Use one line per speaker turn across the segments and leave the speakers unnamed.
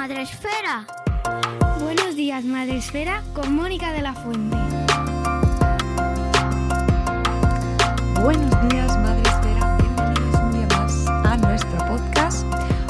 Días, Madre Esfera.
Buenos días, Madre Esfera, con Mónica de la Fuente.
Buenos días, Madre Esfera. Bienvenidos un día más a nuestro podcast.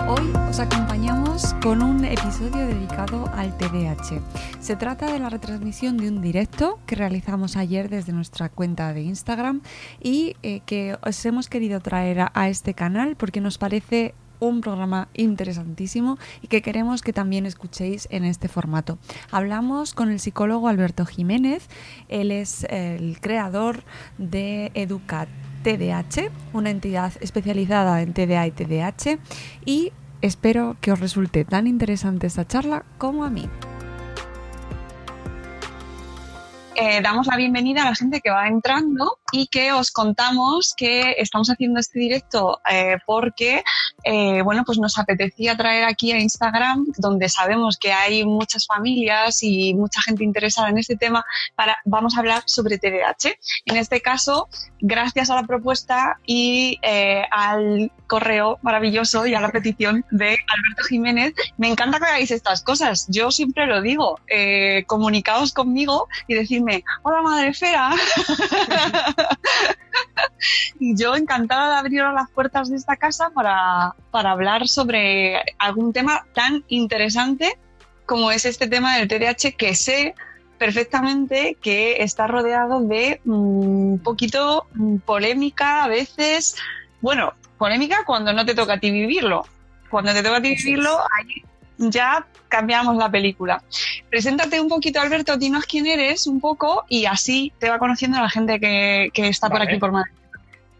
Hoy os acompañamos con un episodio dedicado al TDAH. Se trata de la retransmisión de un directo que realizamos ayer desde nuestra cuenta de Instagram y eh, que os hemos querido traer a este canal porque nos parece un programa interesantísimo y que queremos que también escuchéis en este formato. Hablamos con el psicólogo Alberto Jiménez, él es el creador de Educat TDH, una entidad especializada en TDA y TDH, y espero que os resulte tan interesante esta charla como a mí.
Eh, damos la bienvenida a la gente que va entrando y que os contamos que estamos haciendo este directo eh, porque eh, bueno, pues nos apetecía traer aquí a Instagram, donde sabemos que hay muchas familias y mucha gente interesada en este tema, para, vamos a hablar sobre TDAH. En este caso, gracias a la propuesta y eh, al correo maravilloso y a la petición de Alberto Jiménez, me encanta que hagáis estas cosas. Yo siempre lo digo, eh, comunicaos conmigo y decirme, hola madre fea. y yo encantada de abrir las puertas de esta casa para, para hablar sobre algún tema tan interesante como es este tema del TDAH que sé perfectamente que está rodeado de un poquito mm, polémica a veces. Bueno, polémica cuando no te toca a ti vivirlo. Cuando te toca a ti vivirlo, ahí ya cambiamos la película. Preséntate un poquito, Alberto, dinos quién eres un poco y así te va conociendo la gente que, que está por aquí por Madrid.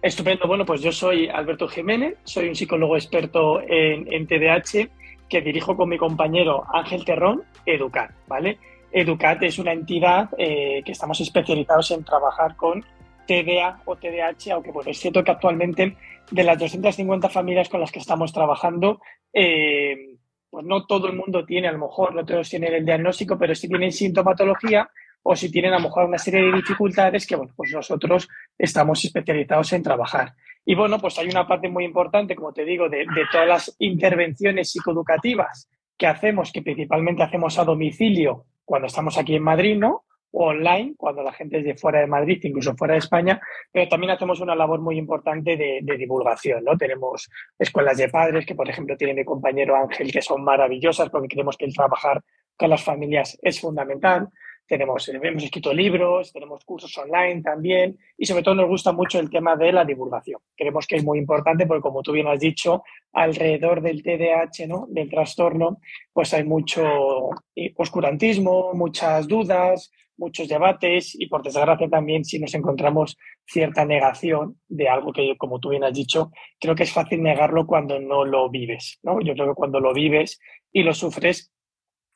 Estupendo. Bueno, pues yo soy Alberto Jiménez, soy un psicólogo experto en, en TDAH que dirijo con mi compañero Ángel Terrón Educat, ¿vale? Educat es una entidad eh, que estamos especializados en trabajar con TDA o TDAH, aunque bueno, es cierto que actualmente de las 250 familias con las que estamos trabajando, eh, pues no todo el mundo tiene, a lo mejor no todos tienen el diagnóstico, pero sí tienen sintomatología o si tienen a lo mejor una serie de dificultades que, bueno, pues nosotros estamos especializados en trabajar. Y bueno, pues hay una parte muy importante, como te digo, de, de todas las intervenciones psicoeducativas que hacemos, que principalmente hacemos a domicilio cuando estamos aquí en Madrid, ¿no? Online, cuando la gente es de fuera de Madrid, incluso fuera de España, pero también hacemos una labor muy importante de, de divulgación, ¿no? Tenemos escuelas de padres, que por ejemplo tiene mi compañero Ángel, que son maravillosas porque creemos que el trabajar con las familias es fundamental tenemos, eh, hemos escrito libros, tenemos cursos online también y sobre todo nos gusta mucho el tema de la divulgación. Creemos que es muy importante porque como tú bien has dicho, alrededor del TDAH, ¿no? del trastorno, pues hay mucho eh, oscurantismo, muchas dudas, muchos debates y por desgracia también si nos encontramos cierta negación de algo que como tú bien has dicho, creo que es fácil negarlo cuando no lo vives, ¿no? Yo creo que cuando lo vives y lo sufres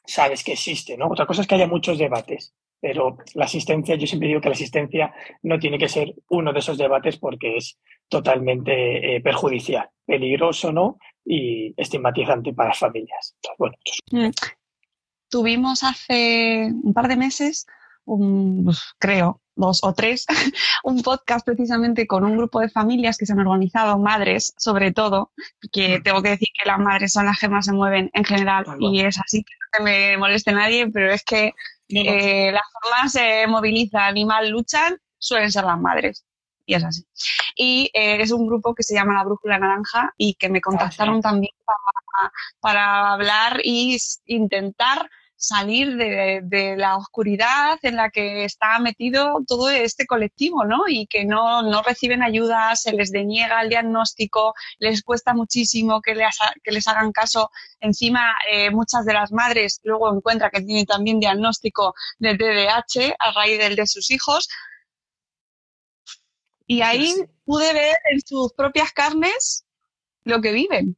sabes que existe, ¿no? Otra cosa es que haya muchos debates, Pero la asistencia, yo siempre digo que la asistencia no tiene que ser uno de esos debates porque es totalmente eh, perjudicial, peligroso, ¿no? Y estigmatizante para las familias. Bueno,
mm. Tuvimos hace un par de meses, un, pues, creo, dos o tres, un podcast precisamente con un grupo de familias que se han organizado, madres sobre todo, que mm. tengo que decir que las madres son las que más se mueven en general y es así, que no me moleste nadie, pero es que eh, las formas se movilizan y mal luchan suelen ser las madres. Y es así. Y eh, es un grupo que se llama La Brújula Naranja y que me contactaron también para, para hablar y intentar salir de, la oscuridad en la que está metido todo este colectivo, ¿no? Y que no, reciben ayuda, se les deniega el diagnóstico, les cuesta muchísimo que les, que les hagan caso. Encima, eh, muchas de las madres luego encuentran que tienen también diagnóstico de TDAH a raíz del de sus hijos. Y ahí pude ver en sus propias carnes lo que viven.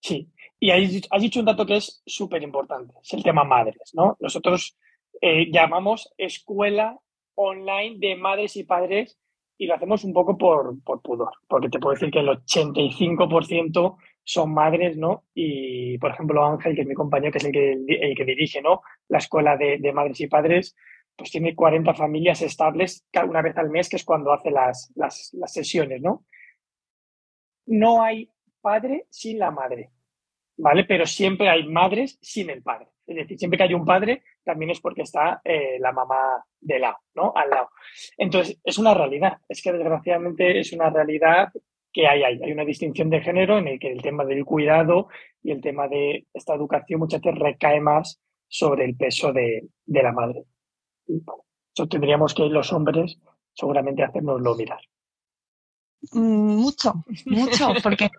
Sí, y has dicho un dato que es súper importante, es el tema madres, ¿no? Nosotros eh, llamamos escuela online de madres y padres y lo hacemos un poco por, por pudor, porque te puedo decir que el 85% son madres, ¿no? Y, por ejemplo, Ángel, que es mi compañero, que es el que, el que dirige, ¿no? La escuela de, de, madres y padres, pues tiene 40 familias estables una vez al mes, que es cuando hace las, las, las sesiones, ¿no? No hay padre sin la madre. ¿Vale? Pero siempre hay madres sin el padre. Es decir, siempre que hay un padre, también es porque está eh, la mamá de lado, ¿no? Al lado. Entonces, es una realidad. Es que desgraciadamente es una realidad que hay, hay, hay una distinción de género en el que el tema del cuidado y el tema de esta educación muchas veces recae más sobre el peso de, de la madre. eso tendríamos que los hombres seguramente hacernoslo mirar.
Mucho, mucho, porque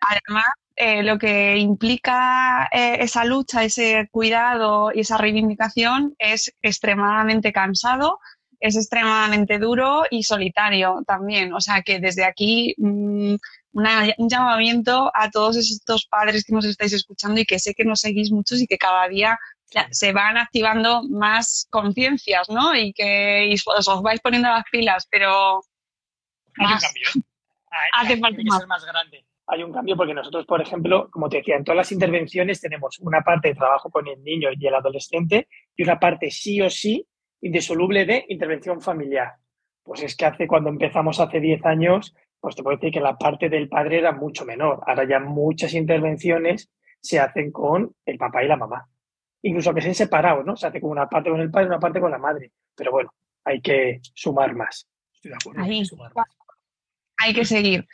además eh, lo que implica eh, esa lucha, ese cuidado y esa reivindicación es extremadamente cansado, es extremadamente duro y solitario también. O sea que desde aquí mm, un llamamiento a todos estos padres que nos estáis escuchando y que sé que nos seguís muchos y que cada día se van activando más conciencias, ¿no? Y que os, vais poniendo las pilas, pero...
Hay un cambio. Hace falta más. más grande hay un cambio porque nosotros, por ejemplo, como te decía, en todas las intervenciones tenemos una parte de trabajo con el niño y el adolescente y una parte sí o sí indisoluble de intervención familiar. Pues es que hace cuando empezamos hace 10 años, pues te puedo decir que la parte del padre era mucho menor. Ahora ya muchas intervenciones se hacen con el papá y la mamá. Incluso que sean separados, ¿no? Se hace con una parte con el padre y una parte con la madre. Pero bueno, hay que sumar más. Estoy de acuerdo.
hay que, sumar más. Hay que seguir.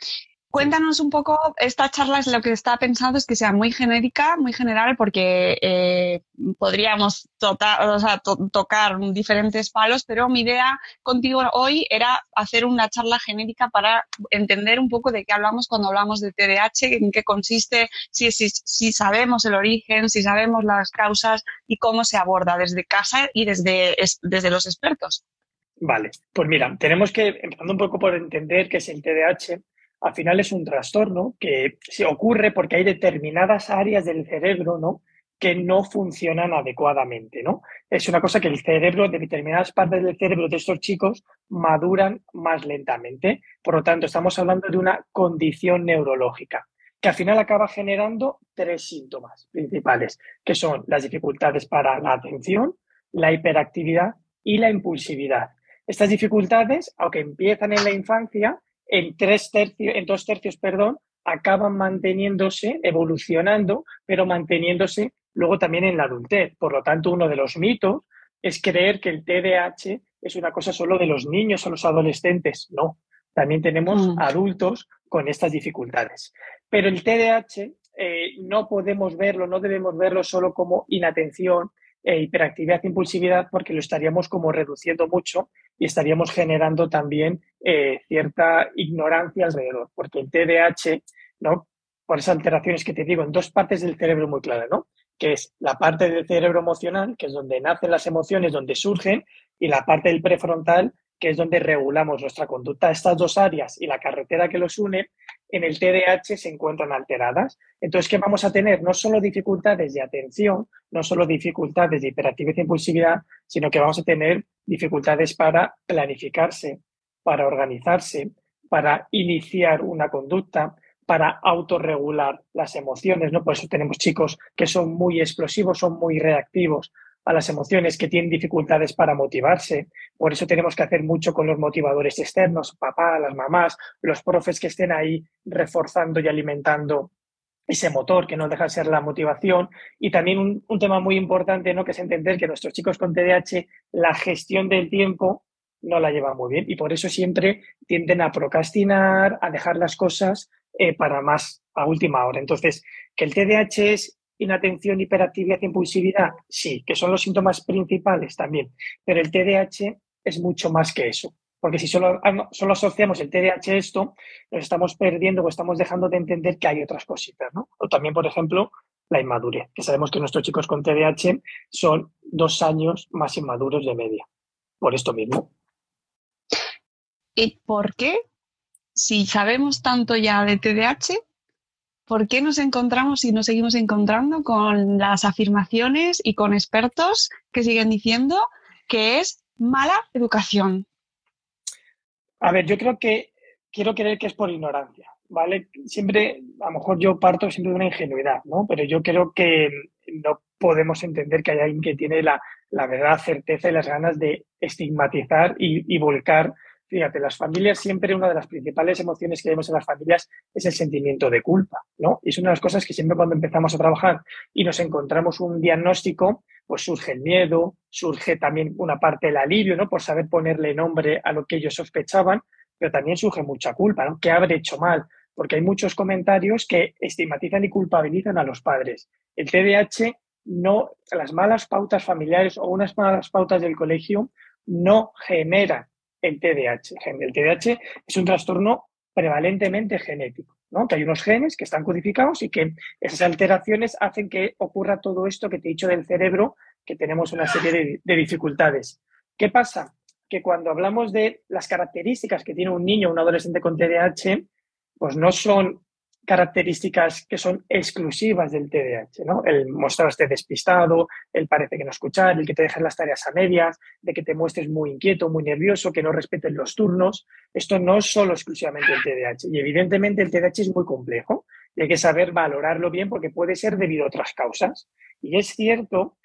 Cuéntanos un poco, esta charla es lo que está pensado es que sea muy genérica, muy general, porque eh, podríamos tocar diferentes palos, pero mi idea contigo hoy era hacer una charla genérica para entender un poco de qué hablamos cuando hablamos de TDAH, en qué consiste, si, si, si sabemos el origen, si sabemos las causas y cómo se aborda desde casa y desde, desde los expertos.
Vale, pues mira, tenemos que, empezando un poco por entender qué es el TDAH, al final es un trastorno que se ocurre porque hay determinadas áreas del cerebro, ¿no? que no funcionan adecuadamente, ¿no? Es una cosa que el cerebro, de determinadas partes del cerebro de estos chicos, maduran más lentamente. Por lo tanto, estamos hablando de una condición neurológica que al final acaba generando tres síntomas principales, que son las dificultades para la atención, la hiperactividad y la impulsividad. Estas dificultades, aunque empiezan en la infancia, en tres tercios, en dos tercios, perdón, acaban manteniéndose, evolucionando, pero manteniéndose luego también en la adultez. Por lo tanto, uno de los mitos es creer que el TDAH es una cosa solo de los niños o los adolescentes. No, también tenemos mm. adultos con estas dificultades. Pero el TDAH eh, no podemos verlo, no debemos verlo solo como inatención, e hiperactividad e impulsividad porque lo estaríamos como reduciendo mucho y estaríamos generando también eh, cierta ignorancia alrededor, porque el TDAH, ¿no? Por esas alteraciones que te digo, en dos partes del cerebro muy claras, ¿no? Que es la parte del cerebro emocional, que es donde nacen las emociones, donde surgen, y la parte del prefrontal, que es donde regulamos nuestra conducta. Estas dos áreas y la carretera que los une en el TDAH se encuentran alteradas. Entonces, ¿qué vamos a tener? No solo dificultades de atención, no solo dificultades de hiperactividad e impulsividad, sino que vamos a tener dificultades para planificarse, para organizarse, para iniciar una conducta, para autorregular las emociones, ¿no? Por eso tenemos chicos que son muy explosivos, son muy reactivos a las emociones, que tienen dificultades para motivarse. Por eso tenemos que hacer mucho con los motivadores externos, papá, las mamás, los profes que estén ahí reforzando y alimentando ese motor que no deja de ser la motivación. Y también un, un, tema muy importante, ¿no? Que es entender que nuestros chicos con TDAH, la gestión del tiempo no la llevan muy bien y por eso siempre tienden a procrastinar, a dejar las cosas eh, para más a última hora. Entonces, que el TDAH es inatención, hiperactividad, impulsividad, sí, que son los síntomas principales también, pero el TDAH es mucho más que eso. Porque si solo, ah, solo asociamos el TDAH a esto, nos estamos perdiendo o estamos dejando de entender que hay otras cositas, ¿no? O también, por ejemplo, la inmadurez, que sabemos que nuestros chicos con TDAH son dos años más inmaduros de media, por esto mismo.
¿Y por qué si sabemos tanto ya de TDAH, ¿por qué nos encontramos y nos seguimos encontrando con las afirmaciones y con expertos que siguen diciendo que es mala educación?
A ver, yo creo que quiero creer que es por ignorancia, ¿vale? Siempre, a lo mejor yo parto siempre de una ingenuidad, ¿no? Pero yo creo que no podemos entender que hay alguien que tiene la, la verdad, certeza y las ganas de estigmatizar y, y volcar Fíjate, las familias siempre una de las principales emociones que vemos en las familias es el sentimiento de culpa, ¿no? Y es una de las cosas que siempre cuando empezamos a trabajar y nos encontramos un diagnóstico, pues surge el miedo, surge también una parte del alivio, ¿no? Por saber ponerle nombre a lo que ellos sospechaban, pero también surge mucha culpa, ¿no? ¿Qué habré hecho mal? Porque hay muchos comentarios que estigmatizan y culpabilizan a los padres. El TDAH no, las malas pautas familiares o unas malas pautas del colegio no generan el TDAH. El TDAH es un trastorno prevalentemente genético, ¿no? que hay unos genes que están codificados y que esas alteraciones hacen que ocurra todo esto que te he dicho del cerebro, que tenemos una serie de, de dificultades. ¿Qué pasa? Que cuando hablamos de las características que tiene un niño o un adolescente con TDAH, pues no son características que son exclusivas del TDAH, ¿no? El mostrarte despistado, el parece que no escuchar, el que te dejen las tareas a medias, de que te muestres muy inquieto, muy nervioso, que no respeten los turnos. Esto no es solo exclusivamente el TDAH. Y evidentemente el TDAH es muy complejo y hay que saber valorarlo bien porque puede ser debido a otras causas. Y es cierto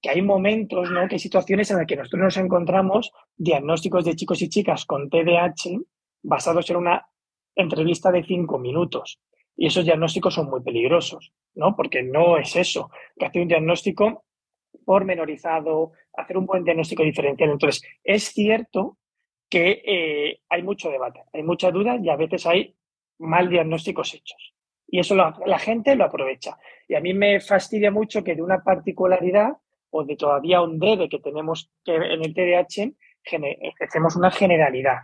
que hay momentos, ¿no? que hay situaciones en las que nosotros nos encontramos diagnósticos de chicos y chicas con TDAH basados en una entrevista de cinco minutos y esos diagnósticos son muy peligrosos, ¿no? Porque no es eso, que hacer un diagnóstico pormenorizado, hacer un buen diagnóstico diferencial. Entonces, es cierto que eh, hay mucho debate, hay mucha duda y a veces hay mal diagnósticos hechos. Y eso la gente lo aprovecha. Y a mí me fastidia mucho que de una particularidad o de todavía un debe que tenemos que en el TDAH, hacemos una generalidad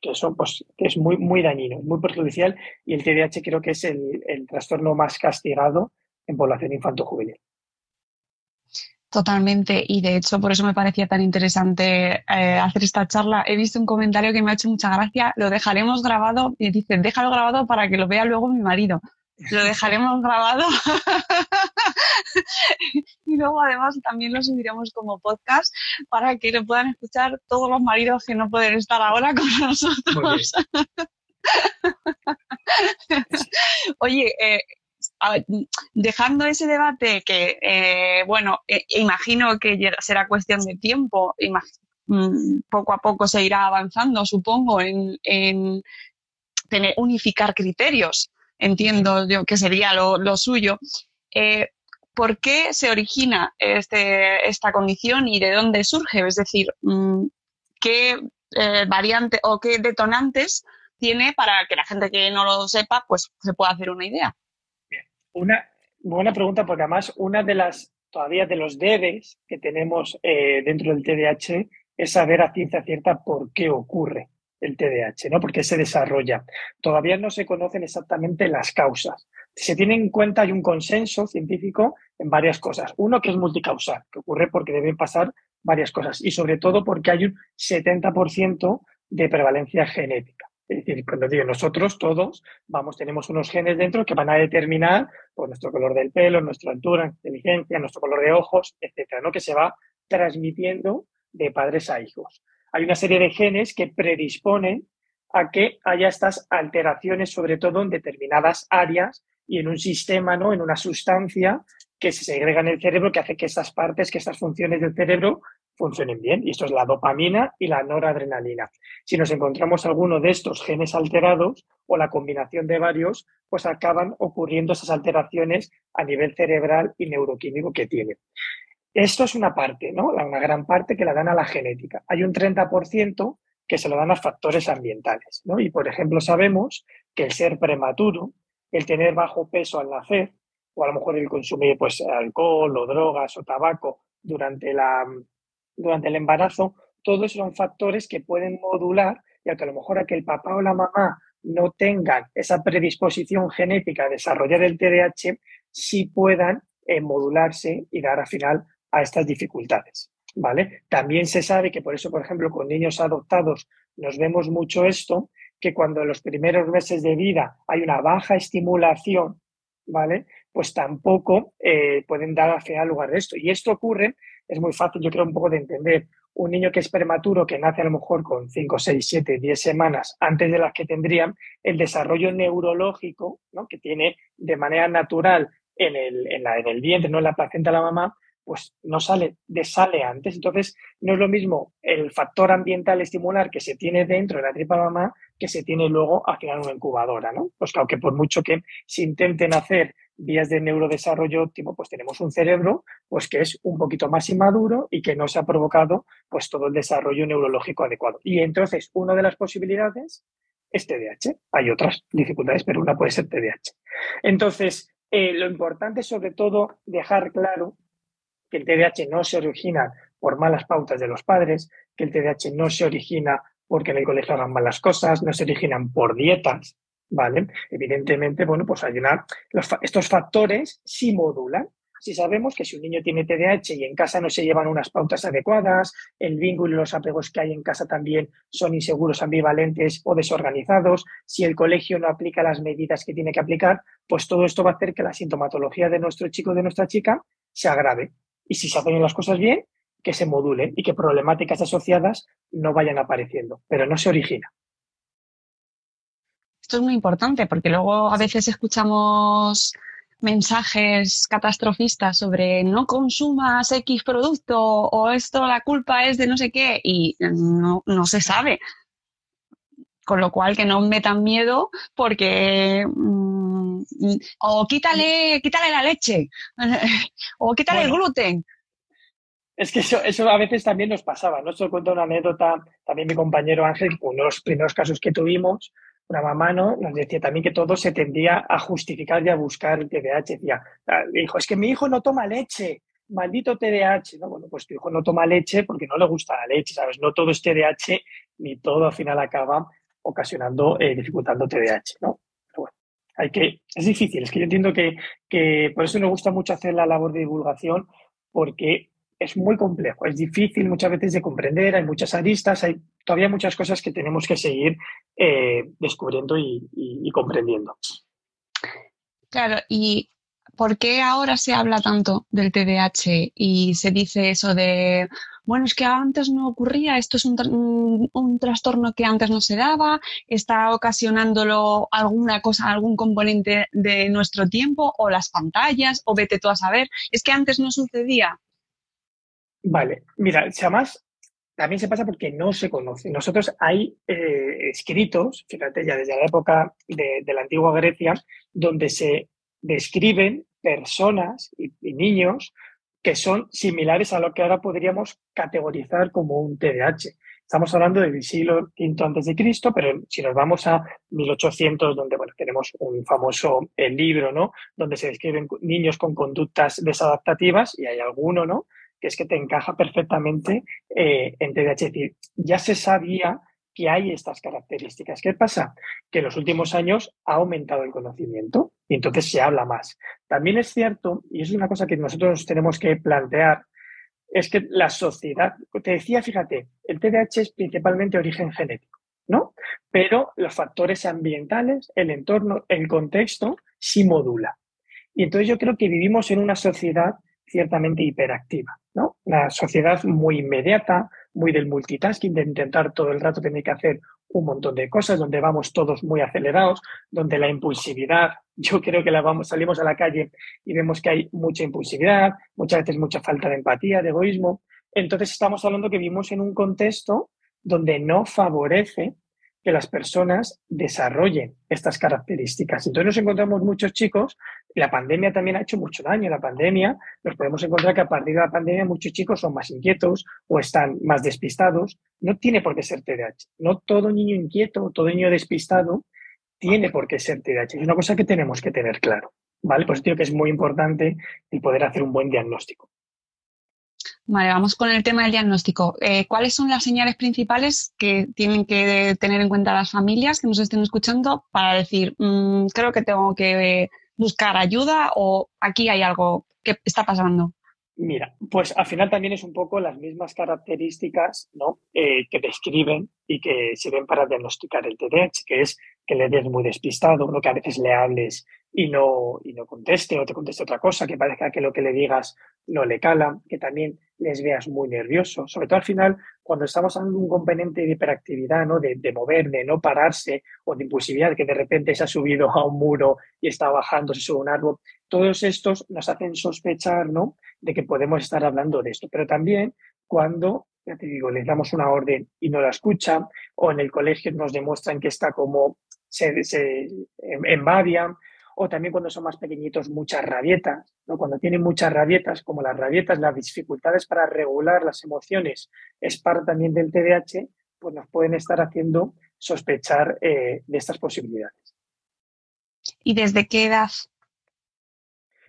que eso pues, es muy, muy dañino, muy perjudicial y el TDAH creo que es el, el trastorno más castigado en población infanto-juvenil.
Totalmente, y de hecho por eso me parecía tan interesante eh, hacer esta charla. He visto un comentario que me ha hecho mucha gracia, lo dejaremos grabado, y dice, déjalo grabado para que lo vea luego mi marido. Lo dejaremos grabado y luego además también lo subiremos como podcast para que lo puedan escuchar todos los maridos que no pueden estar ahora con nosotros. Oye, eh, dejando ese debate que, eh, bueno, eh, imagino que será cuestión de tiempo, mm, poco a poco se irá avanzando, supongo, en, en tener, unificar criterios entiendo yo que sería lo, suyo. Eh, ¿Por qué se origina este, esta condición y de dónde surge? Es decir, mm, ¿qué eh, variante o qué detonantes tiene para que la gente que no lo sepa pues se pueda hacer una idea?
Bien. Una buena pregunta porque además una de las todavía de los debes que tenemos eh, dentro del TDAH es saber a ciencia cierta por qué ocurre el TDAH, ¿no? Porque se desarrolla. Todavía no se conocen exactamente las causas. Se tiene en cuenta, hay un consenso científico en varias cosas. Uno que es multicausal, que ocurre porque deben pasar varias cosas y sobre todo porque hay un 70% de prevalencia genética. Es decir, cuando digo nosotros, todos, vamos, tenemos unos genes dentro que van a determinar pues, nuestro color del pelo, nuestra altura, inteligencia, nuestro color de ojos, etcétera, ¿no? Que se va transmitiendo de padres a hijos. Hay una serie de genes que predisponen a que haya estas alteraciones, sobre todo en determinadas áreas y en un sistema, ¿no? En una sustancia que se segrega en el cerebro que hace que estas partes, que estas funciones del cerebro funcionen bien. Y esto es la dopamina y la noradrenalina. Si nos encontramos alguno de estos genes alterados o la combinación de varios, pues acaban ocurriendo esas alteraciones a nivel cerebral y neuroquímico que tiene. Esto es una parte, ¿no? Una gran parte que la dan a la genética. Hay un 30% que se lo dan a factores ambientales, ¿no? Y, por ejemplo, sabemos que el ser prematuro, el tener bajo peso al nacer, o a lo mejor el consumir pues, alcohol o drogas o tabaco durante la, durante el embarazo, todos son factores que pueden modular, ya que a lo mejor a que el papá o la mamá no tengan esa predisposición genética a desarrollar el TDAH, sí puedan eh, modularse y dar al final a estas dificultades. ¿Vale? También se sabe que por eso, por ejemplo, con niños adoptados nos vemos mucho esto, que cuando en los primeros meses de vida hay una baja estimulación, ¿vale? Pues tampoco eh, pueden dar al final lugar de esto. Y esto ocurre es muy fácil, yo creo, un poco de entender. Un niño que es prematuro, que nace a lo mejor con 5, 6, 7, 10 semanas antes de las que tendrían, el desarrollo neurológico ¿no? que tiene de manera natural en el, en, la, en el vientre, no en la placenta de la mamá, pues no sale, sale antes. Entonces, no es lo mismo el factor ambiental estimular que se tiene dentro de la tripa mamá que se tiene luego al final una incubadora, ¿no? Pues claro que por mucho que se intenten hacer vías de neurodesarrollo óptimo, pues tenemos un cerebro pues que es un poquito más inmaduro y que no se ha provocado pues todo el desarrollo neurológico adecuado. Y entonces, una de las posibilidades es TDAH. Hay otras dificultades, pero una puede ser TDAH. Entonces, eh, lo importante es sobre todo dejar claro que el TDAH no se origina por malas pautas de los padres, que el TDAH no se origina porque en el colegio hagan malas cosas, no se originan por dietas, ¿vale? Evidentemente, bueno, pues hay una, estos factores sí modulan. Si sabemos que si un niño tiene TDAH y en casa no se llevan unas pautas adecuadas, el vínculo y los apegos que hay en casa también son inseguros, ambivalentes o desorganizados, si el colegio no aplica las medidas que tiene que aplicar, pues todo esto va a hacer que la sintomatología de nuestro chico o de nuestra chica se agrave. Y si se hacen las cosas bien, que se modulen y que problemáticas asociadas no vayan apareciendo, pero no se origina.
Esto es muy importante porque luego a veces escuchamos mensajes catastrofistas sobre no consumas X producto o esto la culpa es de no sé qué y no, se sabe. Con lo cual que no metan miedo porque mm, o quítale, quítale la leche o quítale el gluten.
Es que eso, eso, a veces también nos pasaba, ¿no? Esto cuento una anécdota, también mi compañero Ángel, uno de los primeros casos que tuvimos, una mamá ¿no? nos decía también que todo se tendía a justificar y a buscar el TDAH. Decía, ah, dijo, es que mi hijo no toma leche, maldito TDAH. No, bueno, pues tu hijo no toma leche porque no le gusta la leche, ¿sabes? No todo es TDAH ni todo al final acaba ocasionando, eh, dificultando TDAH, ¿no? Hay que, es difícil, es que yo entiendo que, que por eso nos gusta mucho hacer la labor de divulgación porque es muy complejo, es difícil muchas veces de comprender, hay muchas aristas, hay todavía muchas cosas que tenemos que seguir eh, descubriendo y, comprendiendo.
Claro, y ¿por qué ahora se habla tanto del TDAH y se dice eso de, bueno, es que antes no ocurría, esto es un, un, trastorno que antes no se daba, está ocasionándolo alguna cosa, algún componente de nuestro tiempo o las pantallas o vete tú a saber, es que antes no sucedía.
Vale, mira, si además también se pasa porque no se conoce. Nosotros hay eh, escritos, fíjate, ya desde la época de, la antigua Grecia, donde se describen personas y, niños que son similares a lo que ahora podríamos categorizar como un TDAH. Estamos hablando del siglo V antes de Cristo, pero si nos vamos a 1800, donde bueno, tenemos un famoso libro, ¿no? Donde se describen niños con conductas desadaptativas y hay alguno, ¿no? que es que te encaja perfectamente eh, en TDAH. Es decir, ya se sabía que hay estas características. ¿Qué pasa? Que en los últimos años ha aumentado el conocimiento y entonces se habla más. También es cierto, y es una cosa que nosotros tenemos que plantear, es que la sociedad, te decía, fíjate, el TDAH es principalmente origen genético. ¿no? Pero los factores ambientales, el entorno, el contexto, sí modula. Y entonces yo creo que vivimos en una sociedad ciertamente hiperactiva, ¿no? Una sociedad muy inmediata, muy del multitasking, de intentar todo el rato tener que hacer un montón de cosas, donde vamos todos muy acelerados, donde la impulsividad, yo creo que la vamos, salimos a la calle y vemos que hay mucha impulsividad, muchas veces mucha falta de empatía, de egoísmo. Entonces estamos hablando que vivimos en un contexto donde no favorece que las personas desarrollen estas características. Entonces nos encontramos muchos chicos, la pandemia también ha hecho mucho daño, la pandemia, nos podemos encontrar que a partir de la pandemia muchos chicos son más inquietos o están más despistados. No tiene por qué ser TDAH. No todo niño inquieto, todo niño despistado tiene por qué ser TDAH. Es una cosa que tenemos que tener claro. ¿Vale? Pues creo que es muy importante el poder hacer un buen diagnóstico.
Vale, vamos con el tema del diagnóstico. Eh, ¿Cuáles son las señales principales que tienen que tener en cuenta las familias que nos estén escuchando para decir, mm, creo que tengo que buscar ayuda o aquí hay algo que está pasando?
Mira, pues al final también es un poco las mismas características ¿no? Eh, que describen y que sirven para diagnosticar el TDAH, que es que le des muy despistado, ¿no? que a veces le hables y no, y no conteste o te conteste otra cosa, que parezca que lo que le digas no le cala, que también les veas muy nervioso. Sobre todo al final, cuando estamos hablando de un componente de hiperactividad, ¿no? de, mover, de no pararse o de impulsividad, que de repente se ha subido a un muro y está bajando, se sube a un árbol, todos estos nos hacen sospechar ¿no? de que podemos estar hablando de esto. Pero también cuando ya te digo, les damos una orden y no la escucha, o en el colegio nos demuestran que está como se, se embabian, o también cuando son más pequeñitos, muchas rabietas, ¿no? Cuando tienen muchas rabietas, como las rabietas, las dificultades para regular las emociones es parte también del TDAH, pues nos pueden estar haciendo sospechar eh, de estas posibilidades.
¿Y desde qué edad?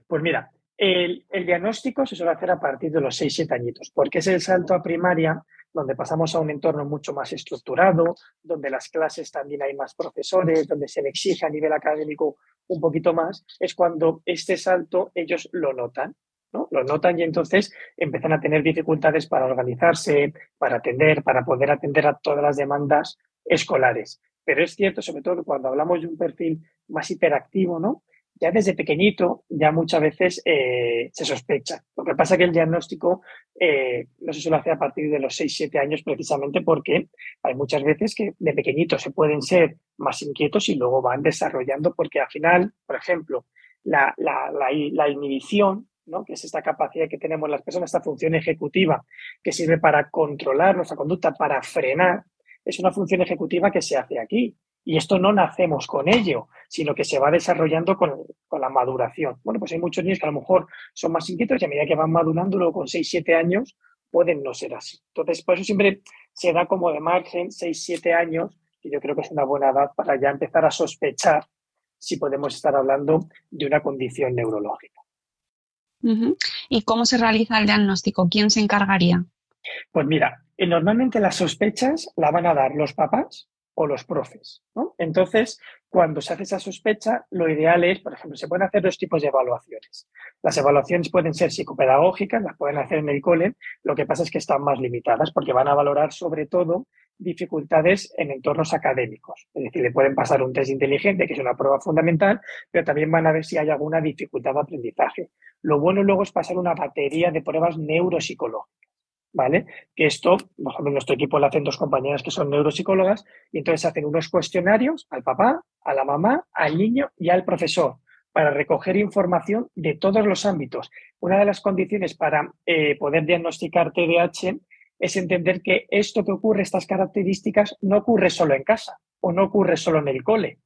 Pues mira, el, el, diagnóstico se suele hacer a partir de los 6-7 añitos, porque es el salto a primaria donde pasamos a un entorno mucho más estructurado, donde las clases también hay más profesores, donde se le exige a nivel académico un poquito más, es cuando este salto ellos lo notan. ¿no? Lo notan y entonces empiezan a tener dificultades para organizarse, para atender, para poder atender a todas las demandas escolares. Pero es cierto, sobre todo cuando hablamos de un perfil más hiperactivo, ¿no? Ya desde pequeñito ya muchas veces eh, se sospecha. Lo que pasa es que el diagnóstico eh, no se suele hacer a partir de los 6-7 años precisamente porque hay muchas veces que de pequeñito se pueden ser más inquietos y luego van desarrollando porque al final, por ejemplo, la, la, inhibición, ¿no? que es esta capacidad que tenemos las personas, esta función ejecutiva que sirve para controlar nuestra conducta, para frenar, es una función ejecutiva que se hace aquí. Y esto no nacemos con ello, sino que se va desarrollando con, la maduración. Bueno, pues hay muchos niños que a lo mejor son más inquietos y a medida que van madurando, luego con 6, 7 años, pueden no ser así. Entonces, por eso siempre se da como de margen 6, 7 años, y yo creo que es una buena edad para ya empezar a sospechar si podemos estar hablando de una condición neurológica.
¿Y cómo se realiza el diagnóstico? ¿Quién se encargaría?
Pues mira, eh, normalmente las sospechas la van a dar los papás o los profes. Entonces, cuando se hace esa sospecha, lo ideal es, por ejemplo, se pueden hacer dos tipos de evaluaciones. Las evaluaciones pueden ser psicopedagógicas, las pueden hacer en el cole, lo que pasa es que están más limitadas porque van a valorar sobre todo dificultades en entornos académicos. Es decir, le pueden pasar un test inteligente, que es una prueba fundamental, pero también van a ver si hay alguna dificultad de aprendizaje. Lo bueno luego es pasar una batería de pruebas neuropsicológicas. ¿Vale? Que esto, por ejemplo, nuestro equipo lo hacen dos compañeras que son neuropsicólogas y entonces hacen unos cuestionarios al papá, a la mamá, al niño y al profesor para recoger información de todos los ámbitos. Una de las condiciones para eh, poder diagnosticar TDAH es entender que esto que ocurre, estas características, no ocurre solo en casa o no ocurre solo en el cole.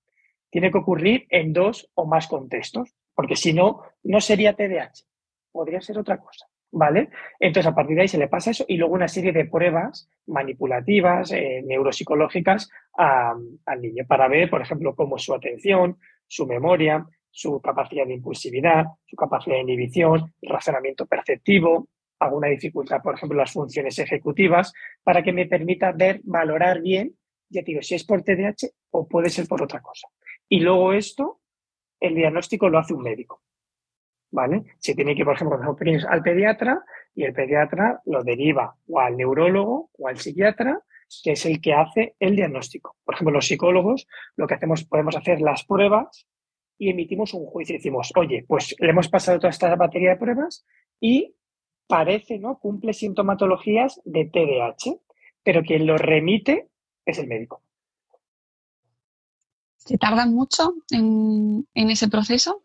Tiene que ocurrir en dos o más contextos, porque si no, no sería TDAH, podría ser otra cosa. ¿Vale? Entonces, a partir de ahí se le pasa eso y luego una serie de pruebas manipulativas, eh, neuropsicológicas al niño para ver, por ejemplo, cómo su atención, su memoria, su capacidad de impulsividad, su capacidad de inhibición, razonamiento perceptivo, alguna dificultad, por ejemplo, las funciones ejecutivas, para que me permita ver, valorar bien, ya digo, si es por TDAH o puede ser por otra cosa. Y luego esto, el diagnóstico lo hace un médico. ¿Vale? Se tiene que, por ejemplo, al pediatra y el pediatra lo deriva o al neurólogo o al psiquiatra que es el que hace el diagnóstico. Por ejemplo, los psicólogos lo que hacemos, podemos hacer las pruebas y emitimos un juicio decimos, oye, pues le hemos pasado toda esta batería de pruebas y parece, ¿no? Cumple sintomatologías de TDAH, pero quien lo remite es el médico.
¿Se tarda mucho en, en ese proceso?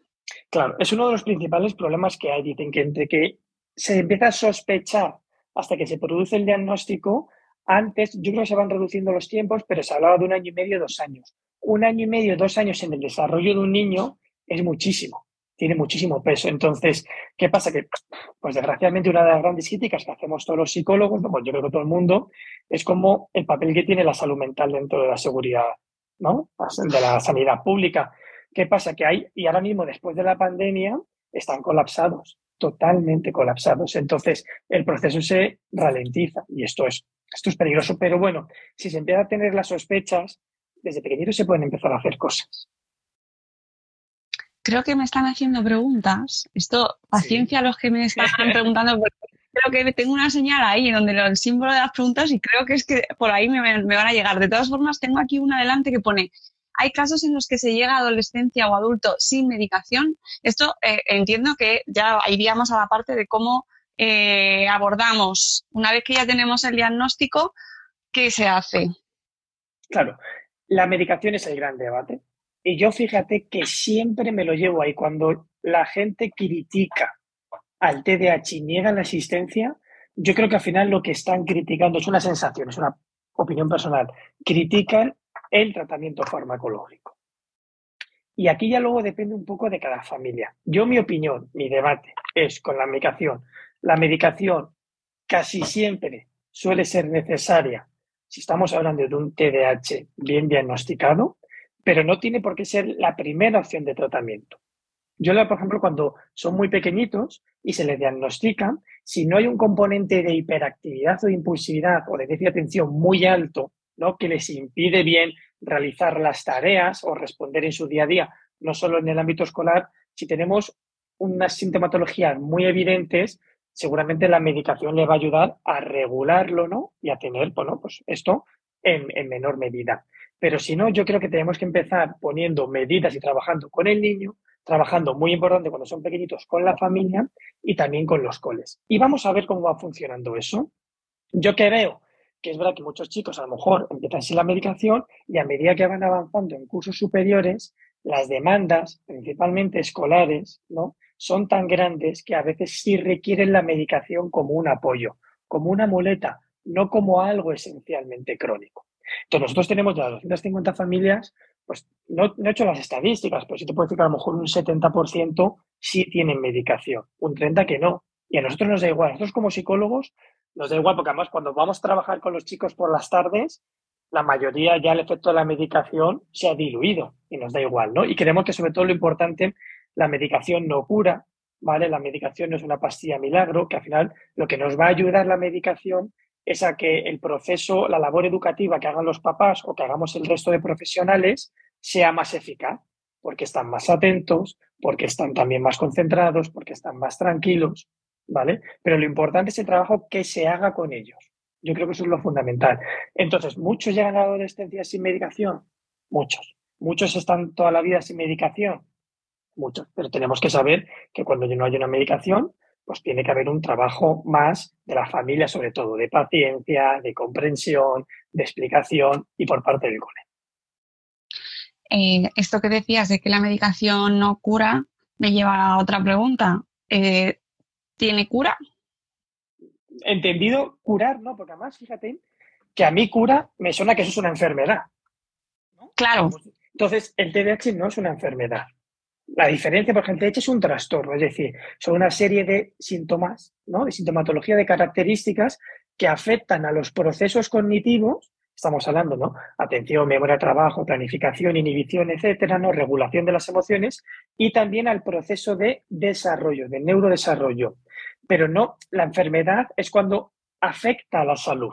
Claro, es uno de los principales problemas que hay. Dicen que entre que se empieza a sospechar hasta que se produce el diagnóstico, antes yo creo que se van reduciendo los tiempos, pero se hablaba de un año y medio, dos años. Un año y medio, dos años en el desarrollo de un niño es muchísimo, tiene muchísimo peso. Entonces, ¿qué pasa? Que, pues desgraciadamente, una de las grandes críticas que hacemos todos los psicólogos, pues yo creo que todo el mundo, es como el papel que tiene la salud mental dentro de la seguridad, ¿no? De la sanidad pública. ¿Qué pasa? Que hay, y ahora mismo, después de la pandemia, están colapsados, totalmente colapsados. Entonces, el proceso se ralentiza y esto es, esto es peligroso. Pero bueno, si se empieza a tener las sospechas, desde pequeñito se pueden empezar a hacer cosas.
Creo que me están haciendo preguntas. Esto, paciencia a los que me están preguntando, porque creo que tengo una señal ahí donde el símbolo de las preguntas y creo que es que por ahí me, me van a llegar. De todas formas, tengo aquí una adelante que pone hay casos en los que se llega a adolescencia o adulto sin medicación. Esto eh, entiendo que ya iríamos a la parte de cómo eh, abordamos, una vez que ya tenemos el diagnóstico, ¿qué se hace?
Claro, la medicación es el gran debate. Y yo fíjate que siempre me lo llevo ahí. Cuando la gente critica al TDAH y niega la asistencia, yo creo que al final lo que están criticando es una sensación, es una opinión personal. Critican el tratamiento farmacológico. Y aquí ya luego depende un poco de cada familia. Yo mi opinión, mi debate es con la medicación. La medicación casi siempre suele ser necesaria si estamos hablando de un TDAH bien diagnosticado, pero no tiene por qué ser la primera opción de tratamiento. Yo, por ejemplo, cuando son muy pequeñitos y se les diagnostican, si no hay un componente de hiperactividad o de impulsividad o de déficit de atención muy alto, ¿no? que les impide bien realizar las tareas o responder en su día a día, no solo en el ámbito escolar, si tenemos unas sintomatologías muy evidentes, seguramente la medicación le va a ayudar a regularlo ¿no? y a tener bueno, pues esto en, en menor medida. Pero si no, yo creo que tenemos que empezar poniendo medidas y trabajando con el niño, trabajando muy importante cuando son pequeñitos con la familia y también con los coles. Y vamos a ver cómo va funcionando eso. Yo creo que es verdad que muchos chicos a lo mejor empiezan sin la medicación y a medida que van avanzando en cursos superiores, las demandas, principalmente escolares, ¿no? son tan grandes que a veces sí requieren la medicación como un apoyo, como una muleta, no como algo esencialmente crónico. Entonces, nosotros tenemos de las 250 familias, pues no, no, he hecho las estadísticas, pero sí te puedo decir que a lo mejor un 70% sí tienen medicación, un 30% que no. Y a nosotros nos da igual. Nosotros como psicólogos nos da igual, porque además cuando vamos a trabajar con los chicos por las tardes, la mayoría ya el efecto de la medicación se ha diluido y nos da igual, ¿no? Y creemos que sobre todo lo importante, la medicación no cura, ¿vale? La medicación no es una pastilla milagro, que al final lo que nos va a ayudar la medicación es a que el proceso, la labor educativa que hagan los papás o que hagamos el resto de profesionales sea más eficaz, porque están más atentos, porque están también más concentrados, porque están más tranquilos, ¿vale? Pero lo importante es el trabajo que se haga con ellos. Yo creo que eso es lo fundamental. Entonces, ¿muchos llegan a la adolescencia sin medicación? Muchos. ¿Muchos están toda la vida sin medicación? Muchos. Pero tenemos que saber que cuando no hay una medicación, pues tiene que haber un trabajo más de la familia, sobre todo, de paciencia, de comprensión, de explicación y por parte del cole.
Eh, esto que decías de que la medicación no cura me lleva a otra pregunta. Eh, tiene cura.
Entendido, curar, ¿no? Porque además, fíjate, que a mí cura me suena que eso es una enfermedad.
Claro.
Entonces, el TDAH no es una enfermedad. La diferencia, por ejemplo, el TDAH es un trastorno, es decir, son una serie de síntomas, ¿no? De sintomatología, de características que afectan a los procesos cognitivos estamos hablando, ¿no? Atención, memoria, trabajo, planificación, inhibición, etcétera, ¿no? Regulación de las emociones y también al proceso de desarrollo, de neurodesarrollo. Pero no, la enfermedad es cuando afecta a la salud.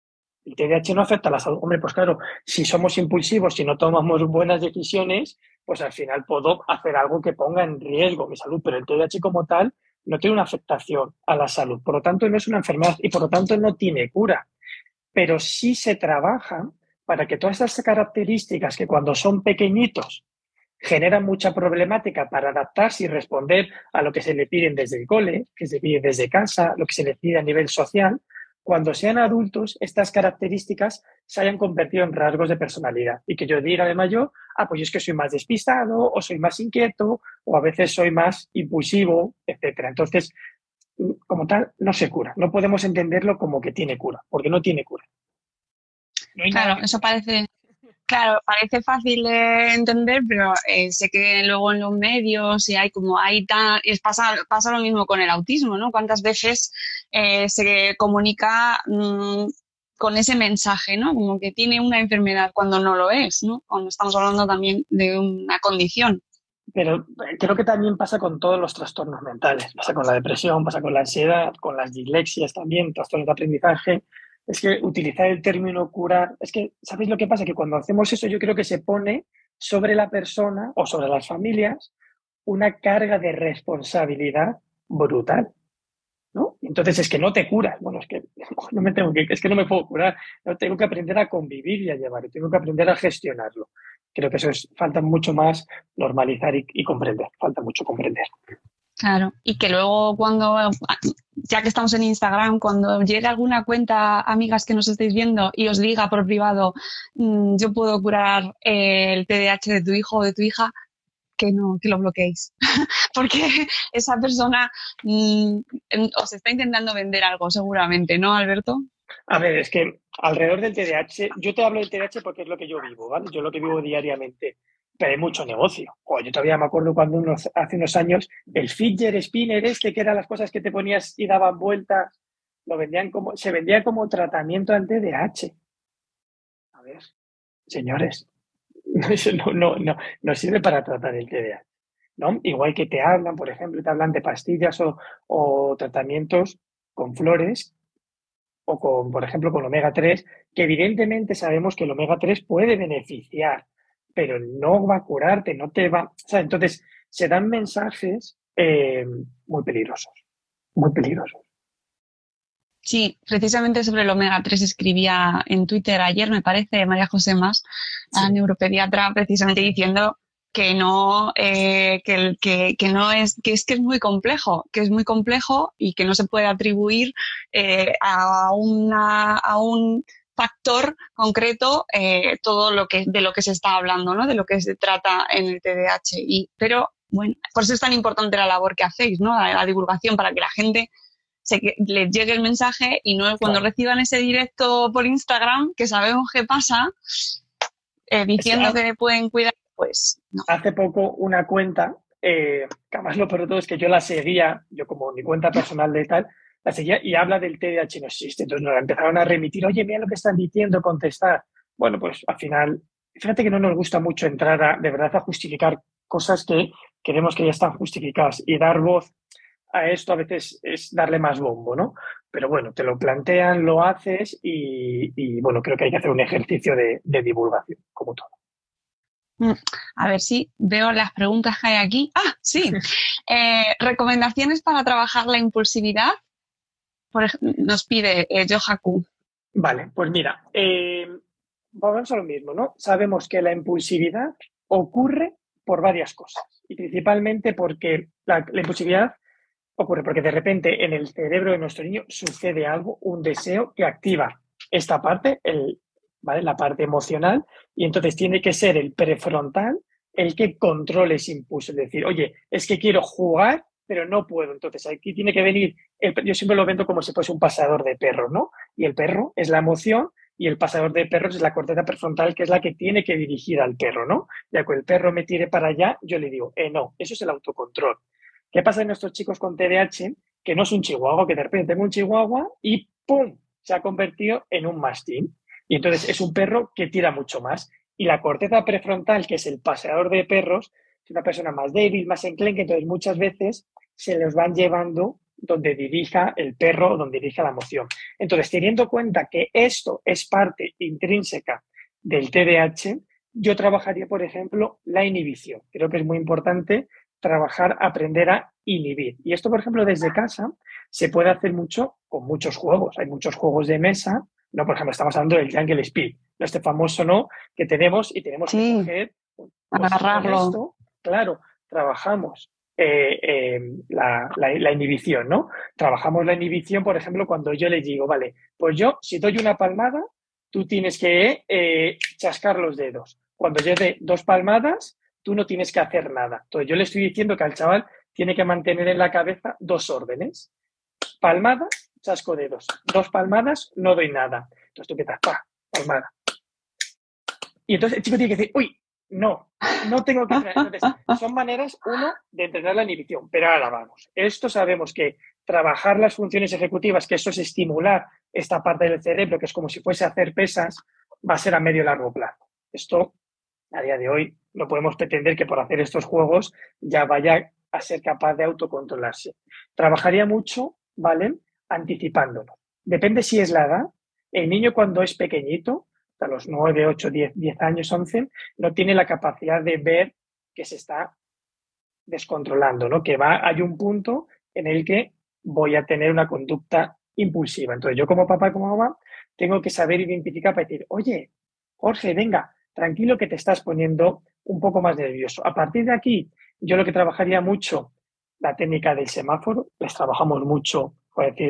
El TDAH no afecta a la salud. Hombre, pues claro, si somos impulsivos, si no tomamos buenas decisiones, pues al final puedo hacer algo que ponga en riesgo mi salud, pero el TDAH como tal no tiene una afectación a la salud. Por lo tanto, no es una enfermedad y por lo tanto no tiene cura. Pero sí se trabaja para que todas esas características que cuando son pequeñitos generan mucha problemática para adaptarse y responder a lo que se le piden desde el cole, que se pide desde casa, lo que se le pide a nivel social, cuando sean adultos, estas características se hayan convertido en rasgos de personalidad y que yo diga de mayor, ah, pues es que soy más despistado o soy más inquieto o a veces soy más impulsivo, etcétera. Entonces, como tal, no se cura. No podemos entenderlo como que tiene cura, porque no tiene cura.
claro, eso parece, Claro, parece fácil de entender, pero eh, sé que luego en los medios y hay como hay tan, es pasa, pasa lo mismo con el autismo, ¿no? Cuántas veces eh, se comunica mm, con ese mensaje, ¿no? Como que tiene una enfermedad cuando no lo es, ¿no? Cuando estamos hablando también de una condición.
Pero eh, creo que también pasa con todos los trastornos mentales. Pasa con la depresión, pasa con la ansiedad, con las dislexias también, trastornos de aprendizaje es que utilizar el término curar, es que, ¿sabéis lo que pasa? Que cuando hacemos eso yo creo que se pone sobre la persona o sobre las familias una carga de responsabilidad brutal. ¿No? Entonces es que no te curas. Bueno, es que no me tengo que, es que no me puedo curar. No, tengo que aprender a convivir y a llevar, tengo que aprender a gestionarlo. Creo que eso es, falta mucho más normalizar y comprender, falta mucho comprender.
Claro, y que luego cuando, ya que estamos en Instagram, cuando llegue alguna cuenta, amigas que nos estéis viendo, y os diga por privado, mm, yo puedo curar el TDAH de tu hijo o de tu hija, que no, que lo bloqueéis. Porque esa persona mm, os está intentando vender algo, seguramente, ¿no, Alberto?
A ver, es que alrededor del TDAH, yo te hablo del TDAH porque es lo que yo vivo, ¿vale? Yo lo que vivo diariamente pero hay mucho negocio. yo todavía me acuerdo cuando unos, hace unos años el fidget spinner este, que eran las cosas que te ponías y daban vueltas, lo vendían como, se vendía como tratamiento al TDAH. A ver, señores, no, sirve para tratar el TDAH. ¿no? Igual que te hablan, por ejemplo, te hablan de pastillas o, o tratamientos con flores o con, por ejemplo, con omega 3, que evidentemente sabemos que el omega 3 puede beneficiar pero no va a curarte, no te va. O sea, entonces se dan mensajes eh, muy peligrosos, muy peligrosos.
Sí, precisamente sobre el omega 3 escribía en Twitter ayer, me parece, María José Más, la neuropediatra, precisamente diciendo que no, eh, que, que, que, no es, que es que es muy complejo, que es muy complejo y que no se puede atribuir eh, a, una, a un factor concreto eh, todo lo que, de lo que se está hablando, ¿no? de lo que se trata en el TDAH. Y, pero bueno, por eso es tan importante la labor que hacéis, ¿no? la, divulgación, para que la gente se, les llegue el mensaje y no cuando reciban ese directo por Instagram, que sabemos qué pasa, eh, diciendo que pueden cuidar, pues no.
Hace poco una cuenta, eh, que además lo peor todo es que yo la seguía, yo como mi cuenta personal de tal, la seguía y habla del TDAH no existe. Entonces nos empezaron a remitir, oye, mira lo que están diciendo, contestar. Bueno, pues al final, fíjate que no nos gusta mucho entrar a, de verdad a justificar cosas que queremos que ya están justificadas y dar voz a esto a veces es darle más bombo, ¿no? Pero bueno, te lo plantean, lo haces y, bueno, creo que hay que hacer un ejercicio de, divulgación, como todo.
Mm, a ver si veo las preguntas que hay aquí. Ah, sí. Eh, recomendaciones para trabajar la impulsividad. Por nos pide eh, Johaku.
Vale, pues mira, eh, vamos a lo mismo, ¿no? Sabemos que la impulsividad ocurre por varias cosas y principalmente porque la, impulsividad ocurre porque de repente en el cerebro de nuestro niño sucede algo, un deseo que activa esta parte, el, ¿vale? la parte emocional, y entonces tiene que ser el prefrontal el que controle ese impulso, es decir, oye, es que quiero jugar, pero no puedo. Entonces aquí tiene que venir, yo siempre lo vendo como si fuese un pasador de perro, ¿no? Y el perro es la emoción y el pasador de perros es la corteza prefrontal, que es la que tiene que dirigir al perro, ¿no? Ya que el perro me tire para allá, yo le digo, eh, no, eso es el autocontrol. ¿Qué pasa en nuestros chicos con TDAH? Que no es un chihuahua, que de repente tengo un chihuahua y ¡pum! se ha convertido en un mastín. Y entonces es un perro que tira mucho más. Y la corteza prefrontal, que es el paseador de perros, es una persona más débil, más enclenque, entonces muchas veces se los van llevando donde dirija el perro, donde dirija la emoción. Entonces, teniendo en cuenta que esto es parte intrínseca del TDAH, yo trabajaría, por ejemplo, la inhibición. Creo que es muy importante trabajar, aprender a inhibir. Y esto, por ejemplo, desde casa se puede hacer mucho con muchos juegos. Hay muchos juegos de mesa, no, por ejemplo, estamos hablando del Jungle Speed, este famoso no que tenemos y tenemos que coger,
pues, agarrarlo.
claro, trabajamos eh, eh, la, inhibición, ¿no? Trabajamos la inhibición, por ejemplo, cuando yo le digo, vale, pues yo, si doy una palmada, tú tienes que eh, chascar los dedos. Cuando yo dé dos palmadas, tú no tienes que hacer nada. Entonces, yo le estoy diciendo que al chaval tiene que mantener en la cabeza dos órdenes. Palmada, chasco dedos. Dos palmadas, no doy nada. Entonces tú empiezas, pa, palmada. Y entonces el chico tiene que decir, uy, no, no tengo que Entonces, son maneras, uno, de entrenar la inhibición, pero ahora vamos. Esto sabemos que trabajar las funciones ejecutivas, que eso es estimular esta parte del cerebro, que es como si fuese hacer pesas, va a ser a medio y largo plazo. Esto, a día de hoy, no podemos pretender que por hacer estos juegos ya vaya a ser capaz de autocontrolarse. Trabajaría mucho, ¿vale? Anticipándolo. Depende si es la edad. El niño cuando es pequeñito, a los 9, 8, 10, 10 años, 11, no tiene la capacidad de ver que se está descontrolando, ¿no? Que va, hay un punto en el que voy a tener una conducta impulsiva. Entonces, yo como papá como mamá tengo que saber identificar para decir, oye, Jorge, venga, tranquilo que te estás poniendo un poco más nervioso. A partir de aquí, yo lo que trabajaría mucho, la técnica del semáforo, les trabajamos mucho,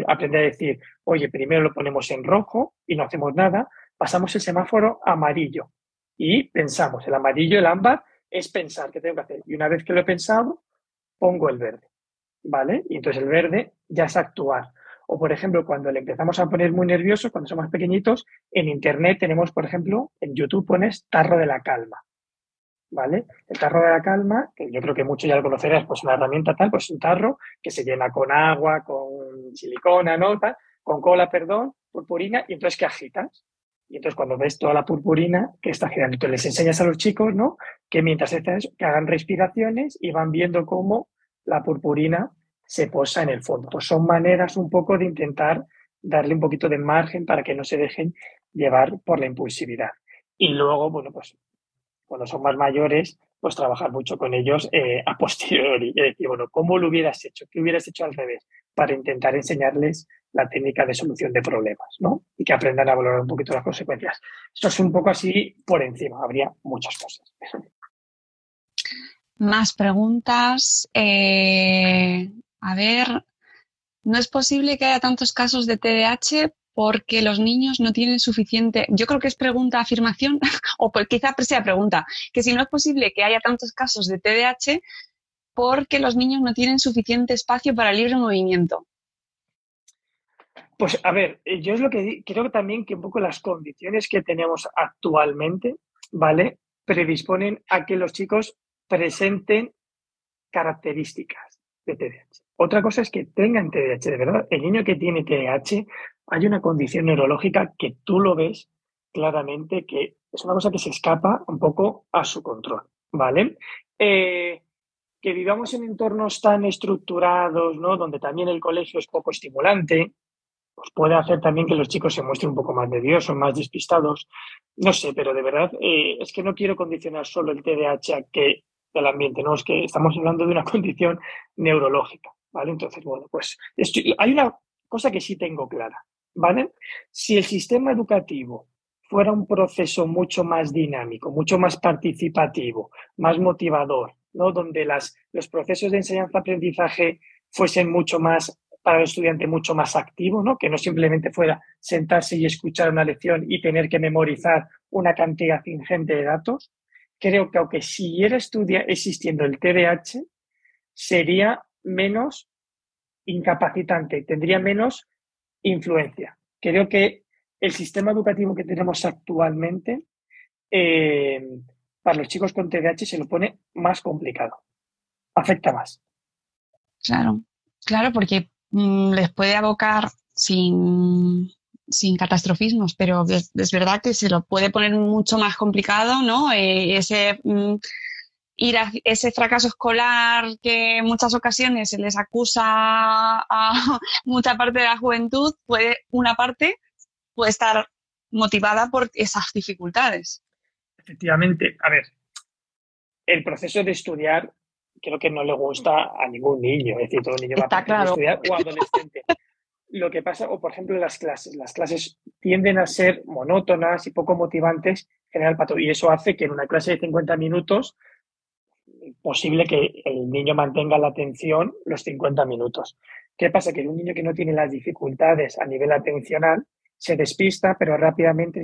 aprender a decir, oye, primero lo ponemos en rojo y no hacemos nada, pasamos el semáforo amarillo y pensamos, el amarillo, el ámbar, es pensar qué tengo que hacer. Y una vez que lo he pensado, pongo el verde, ¿vale? Y entonces el verde ya es actuar. O, por ejemplo, cuando le empezamos a poner muy nervioso, cuando somos pequeñitos, en Internet tenemos, por ejemplo, en YouTube pones tarro de la calma, ¿vale? El tarro de la calma, que yo creo que muchos ya lo conocerás, pues una herramienta tal, pues un tarro que se llena con agua, con silicona, ¿no? con cola, perdón, purpurina, y entonces que agitas. Y entonces cuando ves toda la purpurina que está girando, entonces les enseñas a los chicos, ¿no? Que mientras están que hagan respiraciones y van viendo cómo la purpurina se posa en el fondo. Pues son maneras un poco de intentar darle un poquito de margen para que no se dejen llevar por la impulsividad. Y luego, bueno, pues cuando son más mayores, pues trabajar mucho con ellos eh, a posteriori. Es decir, bueno, ¿cómo lo hubieras hecho? ¿Qué hubieras hecho al revés? Para intentar enseñarles la técnica de solución de problemas, ¿no? Y que aprendan a valorar un poquito las consecuencias. Esto es un poco así por encima, habría muchas cosas.
Más preguntas. Eh, a ver, no es posible que haya tantos casos de TDAH porque los niños no tienen suficiente, yo creo que es pregunta, afirmación, o quizá sea pregunta, que si no es posible que haya tantos casos de TDAH porque los niños no tienen suficiente espacio para libre movimiento.
Pues a ver, eh, yo es lo que creo también que un poco las condiciones que tenemos actualmente, ¿vale? Predisponen a que los chicos presenten características de TDAH. Otra cosa es que tengan TDAH, de verdad. El niño que tiene TDAH, hay una condición neurológica que tú lo ves claramente que es una cosa que se escapa un poco a su control, ¿vale? Eh, que vivamos en entornos tan estructurados, ¿no? Donde también el colegio es poco estimulante, pues puede hacer también que los chicos se muestren un poco más nerviosos, más despistados. No sé, pero de verdad eh, es que no quiero condicionar solo el TDAH a que del ambiente, no, es que estamos hablando de una condición neurológica. ¿Vale? Entonces, bueno, pues hay una cosa que sí tengo clara, ¿vale? Si el sistema educativo fuera un proceso mucho más dinámico, mucho más participativo, más motivador, ¿no? Donde las, los procesos de enseñanza-aprendizaje fuesen mucho más para el estudiante mucho más activo, ¿no? Que no simplemente fuera sentarse y escuchar una lección y tener que memorizar una cantidad ingente de datos. Creo que aunque siguiera estudia, existiendo el TDAH, sería menos incapacitante, tendría menos influencia. Creo que el sistema educativo que tenemos actualmente eh, para los chicos con TDAH se lo pone más complicado, afecta más.
Claro, claro, porque mm, les puede abocar sin, sin catastrofismos, pero es, verdad que se lo puede poner mucho más complicado, ¿no? Eh, ese mm, ir a ese fracaso escolar que en muchas ocasiones se les acusa a mucha parte de la juventud, puede, una parte puede estar motivada por esas dificultades.
Efectivamente, a ver, el proceso de estudiar creo que no le gusta a ningún niño, es decir, todo niño va a estudiar o adolescente. Lo que pasa, o por ejemplo las clases, las clases tienden a ser monótonas y poco motivantes general para y eso hace que en una clase de 50 minutos posible que el niño mantenga la atención los 50 minutos. ¿Qué pasa? Que un niño que no tiene las dificultades a nivel atencional se despista, pero rápidamente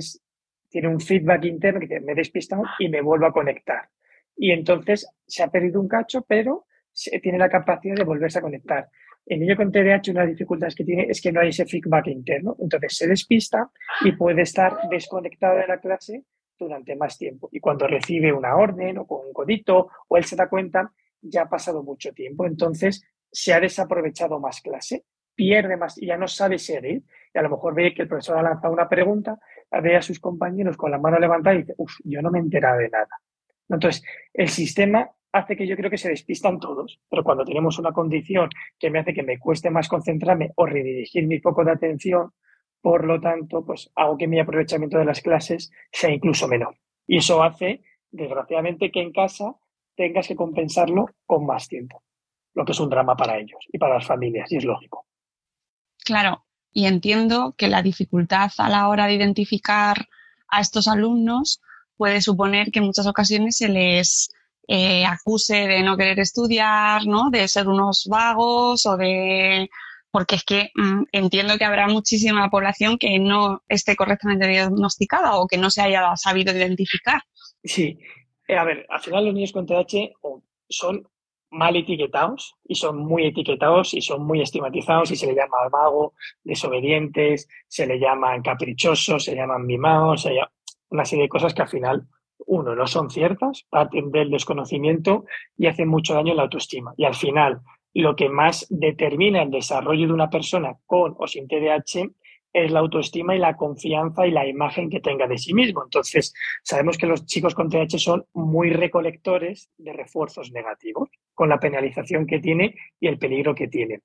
tiene un feedback interno que me he despistado y me vuelvo a conectar. Y entonces se ha perdido un cacho, pero tiene la capacidad de volverse a conectar. El niño con TDAH una de las dificultades que tiene es que no hay ese feedback interno. Entonces se despista y puede estar desconectado de la clase durante más tiempo. Y cuando recibe una orden o con un codito o él se da cuenta, ya ha pasado mucho tiempo. Entonces se ha desaprovechado más clase, pierde más y ya no sabe seguir. Y a lo mejor ve que el profesor ha lanzado una pregunta, ve a sus compañeros con la mano levantada y dice, uff, yo no me he enterado de nada. Entonces, el sistema hace que yo creo que se despistan todos, pero cuando tenemos una condición que me hace que me cueste más concentrarme o redirigir mi foco de atención, por lo tanto, pues hago que mi aprovechamiento de las clases sea incluso menor. Y eso hace, desgraciadamente, que en casa tengas que compensarlo con más tiempo, lo que es un drama para ellos y para las familias, y es lógico.
Claro, y entiendo que la dificultad a la hora de identificar a estos alumnos puede suponer que en muchas ocasiones se les eh, acuse de no querer estudiar, ¿no? de ser unos vagos o de porque es que mm, entiendo que habrá muchísima población que no esté correctamente diagnosticada o que no se haya sabido identificar.
Sí, eh, a ver, al final los niños con TH son mal etiquetados y son muy etiquetados y son muy estigmatizados y se le llama vago, desobedientes, se le llaman caprichosos, se llaman mimados, se una serie de cosas que al final, uno, no son ciertas, parten del desconocimiento y hacen mucho daño en la autoestima. Y al final, lo que más determina el desarrollo de una persona con o sin TDAH es la autoestima y la confianza y la imagen que tenga de sí mismo. Entonces, sabemos que los chicos con TDAH son muy recolectores de refuerzos negativos, con la penalización que tiene y el peligro que tiene.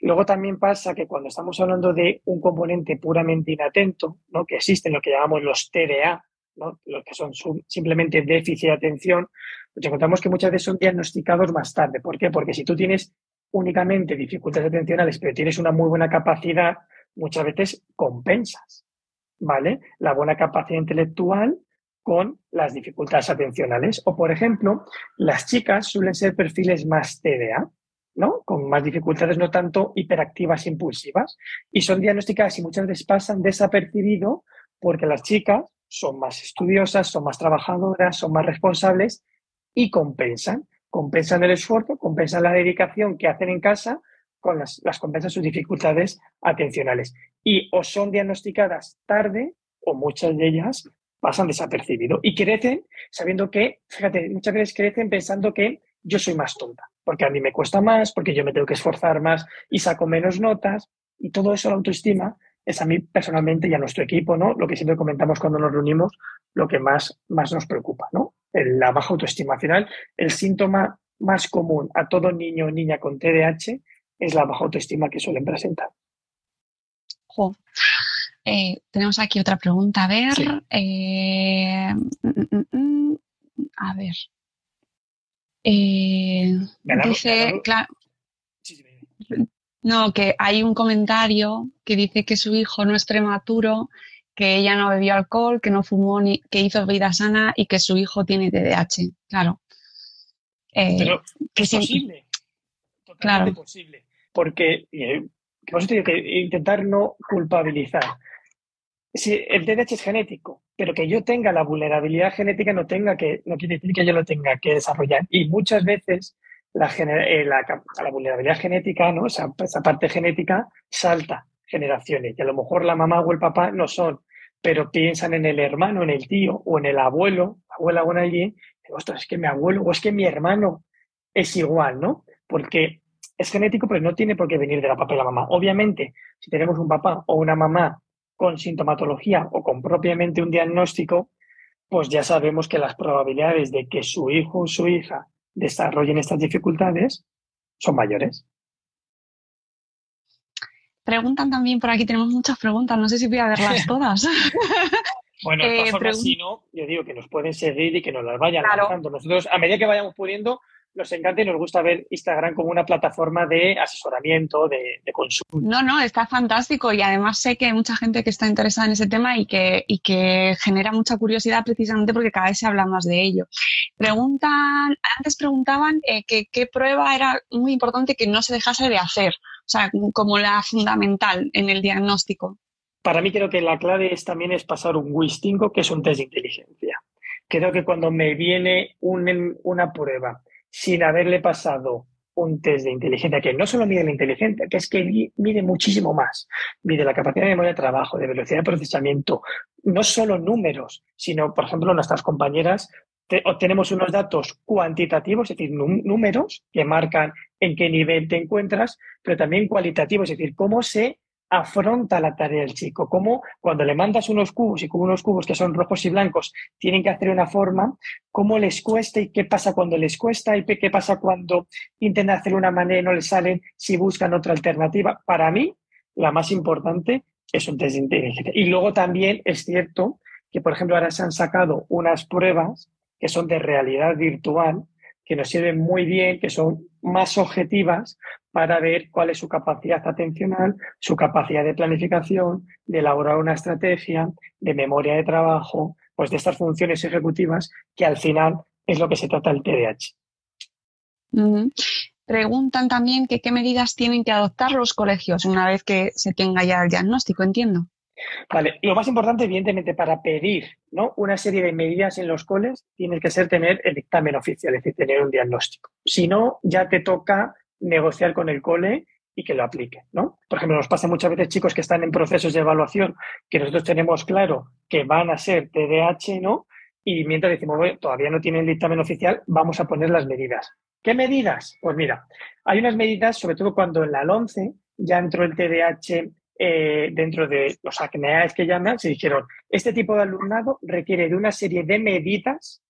Luego también pasa que cuando estamos hablando de un componente puramente inatento, ¿no? que existen lo que llamamos los TDA, los que son simplemente déficit de atención, pues encontramos que muchas veces son diagnosticados más tarde. ¿Por qué? Porque si tú tienes únicamente dificultades atencionales, pero tienes una muy buena capacidad, muchas veces compensas, ¿vale? La buena capacidad intelectual con las dificultades atencionales. O, por ejemplo, las chicas suelen ser perfiles más TDA, ¿no? Con más dificultades, no tanto hiperactivas impulsivas, y son diagnosticadas y muchas veces pasan desapercibido porque las chicas son más estudiosas, son más trabajadoras, son más responsables y compensan compensan el esfuerzo, compensan la dedicación que hacen en casa, con las, las compensan sus dificultades atencionales. Y o son diagnosticadas tarde o muchas de ellas pasan desapercibido y crecen sabiendo que, fíjate, muchas veces crecen pensando que yo soy más tonta. porque a mí me cuesta más, porque yo me tengo que esforzar más y saco menos notas. Y todo eso, la autoestima, es a mí personalmente y a nuestro equipo, ¿no? Lo que siempre comentamos cuando nos reunimos, lo que más, más nos preocupa, ¿no? La baja autoestima. Al final, el síntoma más común a todo niño o niña con TDAH es la baja autoestima que suelen presentar.
Eh, tenemos aquí otra pregunta. A ver. Eh, mm, mm, mm, a ver. Eh, dice, claro, no, que hay un comentario que dice que su hijo no es prematuro, que ella no bebió alcohol, que no fumó, ni, que hizo vida sana y que su hijo tiene TDAH. Claro.
Pero es posible. Totalmente claro. posible. Porque, eh, que intentar no culpabilizar si el TDAH es genético, pero que yo tenga la vulnerabilidad genética no tenga que, no quiere decir que yo lo tenga que desarrollar. Y muchas veces la, eh, la, vulnerabilidad genética, ¿no? Esa, esa, parte genética salta generaciones. Y a lo mejor la mamá o el papá no son, pero piensan en el hermano, en el tío o en el abuelo, abuela o en alguien, ostras, es que mi abuelo o es que mi hermano es igual, ¿no? Porque es genético, pero no tiene por qué venir de la papá y la mamá. Obviamente, si tenemos un papá o una mamá con sintomatología o con propiamente un diagnóstico, pues ya sabemos que las probabilidades de que su hijo o su hija desarrollen estas dificultades son mayores.
Preguntan también por aquí, tenemos muchas preguntas, no sé si voy a verlas todas.
bueno, de eh, si no, yo digo que nos pueden seguir y que nos las vayan claro. Nosotros, a medida que vayamos pudiendo, nos encanta y nos gusta ver Instagram como una plataforma de asesoramiento, de, consumo.
No, no, está fantástico y además sé que hay mucha gente que está interesada en ese tema y que, y que genera mucha curiosidad precisamente porque cada vez se habla más de ello. Preguntan, antes preguntaban eh, que qué prueba era muy importante que no se dejase de hacer, o sea, como la fundamental en el diagnóstico.
Para mí creo que la clave es, también es pasar un WIS5, que es un test de inteligencia. Creo que cuando me viene una prueba sin haberle pasado un test de inteligencia que no solo mide la inteligencia, que es que mide muchísimo más. Mide la capacidad de memoria de trabajo, de velocidad de procesamiento, no solo números, sino, por ejemplo, nuestras compañeras obtenemos unos datos cuantitativos, es decir, números que marcan en qué nivel te encuentras, pero también cualitativos, es decir, cómo se afronta la tarea el chico, cómo cuando le mandas unos cubos y con unos cubos que son rojos y blancos tienen que hacer una forma, cómo les cuesta y qué pasa cuando les cuesta y qué pasa cuando intentan hacer una manera y no les salen si buscan otra alternativa. Para mí, la más importante es un test de inteligencia. Y luego también es cierto que, por ejemplo, ahora se han sacado unas pruebas que son de realidad virtual, que nos sirven muy bien, que son más objetivas para ver cuál es su capacidad atencional, su capacidad de planificación, de elaborar una estrategia, de memoria de trabajo, pues de estas funciones ejecutivas que al final es lo que se trata el TDAH.
Preguntan también que qué medidas tienen que adoptar los colegios una vez que se tenga ya el diagnóstico, entiendo.
Vale, lo más importante, evidentemente, para pedir ¿no? una serie de medidas en los coles, tiene que ser tener el dictamen oficial, es decir, tener un diagnóstico. Si no, ya te toca negociar con el cole y que lo aplique, ¿no? Por ejemplo, nos pasa muchas veces chicos que están en procesos de evaluación que nosotros tenemos claro que van a ser TDAH, ¿no? Y mientras decimos, bueno, todavía no tienen dictamen oficial, vamos a poner las medidas. ¿Qué medidas? Pues mira, hay unas medidas, sobre todo cuando en la 11 ya entró el TDAH eh, dentro de los acneas que llaman, se dijeron, este tipo de alumnado requiere de una serie de medidas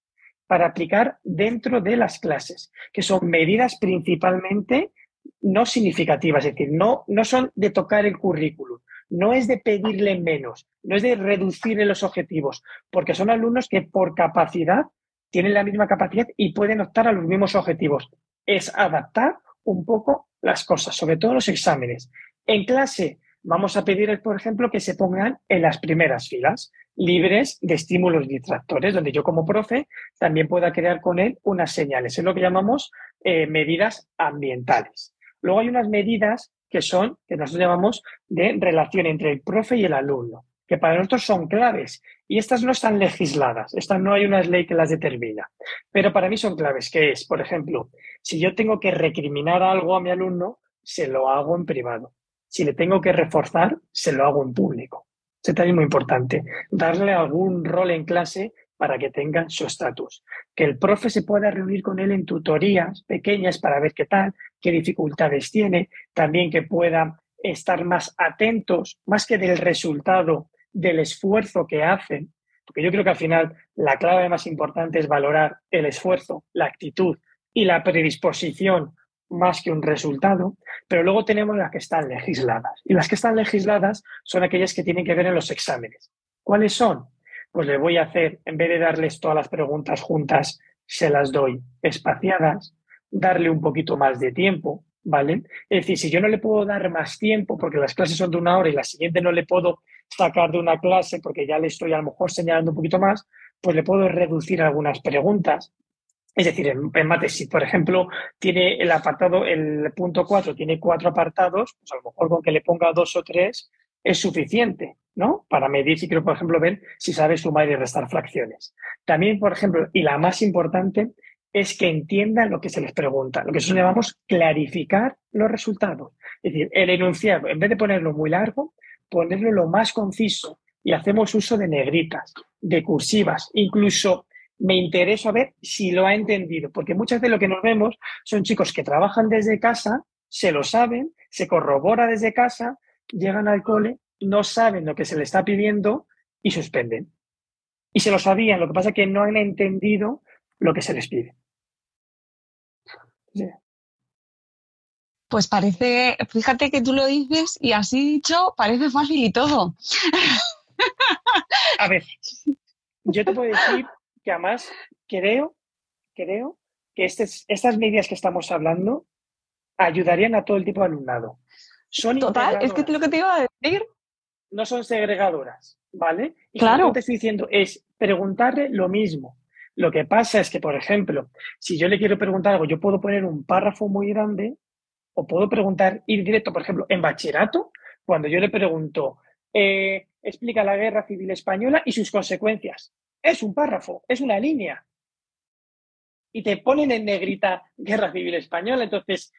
para aplicar dentro de las clases, que son medidas principalmente no significativas, es decir, no, no son de tocar el currículum, no es de pedirle menos, no es de reducirle los objetivos, porque son alumnos que por capacidad tienen la misma capacidad y pueden optar a los mismos objetivos. Es adaptar un poco las cosas, sobre todo los exámenes. En clase vamos a pedir, por ejemplo, que se pongan en las primeras filas, libres de estímulos distractores, donde yo como profe también pueda crear con él unas señales. Es lo que llamamos eh, medidas ambientales. Luego hay unas medidas que son, que nosotros llamamos de relación entre el profe y el alumno, que para nosotros son claves. Y estas no están legisladas, estas no hay una ley que las determina. Pero para mí son claves, que es, por ejemplo, si yo tengo que recriminar algo a mi alumno, se lo hago en privado si le tengo que reforzar, se lo hago en público. Ese también es muy importante. Darle algún rol en clase para que tengan su estatus. Que el profe se pueda reunir con él en tutorías pequeñas para ver qué tal, qué dificultades tiene, también que pueda estar más atentos, más que del resultado, del esfuerzo que hacen, porque yo creo que al final la clave más importante es valorar el esfuerzo, la actitud y la predisposición más que un resultado, pero luego tenemos las que están legisladas. Y las que están legisladas son aquellas que tienen que ver en los exámenes. ¿Cuáles son? Pues le voy a hacer, en vez de darles todas las preguntas juntas, se las doy espaciadas, darle un poquito más de tiempo, ¿vale? Es decir, si yo no le puedo dar más tiempo porque las clases son de una hora y la siguiente no le puedo sacar de una clase porque ya le estoy a lo mejor señalando un poquito más, pues le puedo reducir algunas preguntas. Es decir, en, en mate, si por ejemplo tiene el apartado, el punto 4 tiene cuatro apartados, pues a lo mejor con que le ponga dos o tres es suficiente, ¿no? Para medir si quiero, por ejemplo, ver si sabe sumar y restar fracciones. También, por ejemplo, y la más importante, es que entiendan lo que se les pregunta, lo que nosotros llamamos clarificar los resultados. Es decir, el enunciado, en vez de ponerlo muy largo, ponerlo lo más conciso y hacemos uso de negritas, de cursivas, incluso me interesa ver si lo ha entendido, porque muchas de lo que nos vemos son chicos que trabajan desde casa, se lo saben, se corrobora desde casa, llegan al cole, no saben lo que se les está pidiendo y suspenden. Y se lo sabían, lo que pasa es que no han entendido lo que se les pide.
Pues parece, fíjate que tú lo dices y así dicho, parece fácil y todo.
A ver, yo te puedo decir que además creo, creo que estas medidas que estamos hablando ayudarían a todo el tipo de alumnado.
Son Total, es que es lo que te iba a decir.
No son segregadoras, ¿vale? Y
claro.
lo que te estoy diciendo es preguntarle lo mismo. Lo que pasa es que, por ejemplo, si yo le quiero preguntar algo, yo puedo poner un párrafo muy grande o puedo preguntar, ir directo, por ejemplo, en bachillerato, cuando yo le pregunto, eh, explica la guerra civil española y sus consecuencias. Es un párrafo, es una línea. Y te ponen en negrita guerra civil española. Entonces,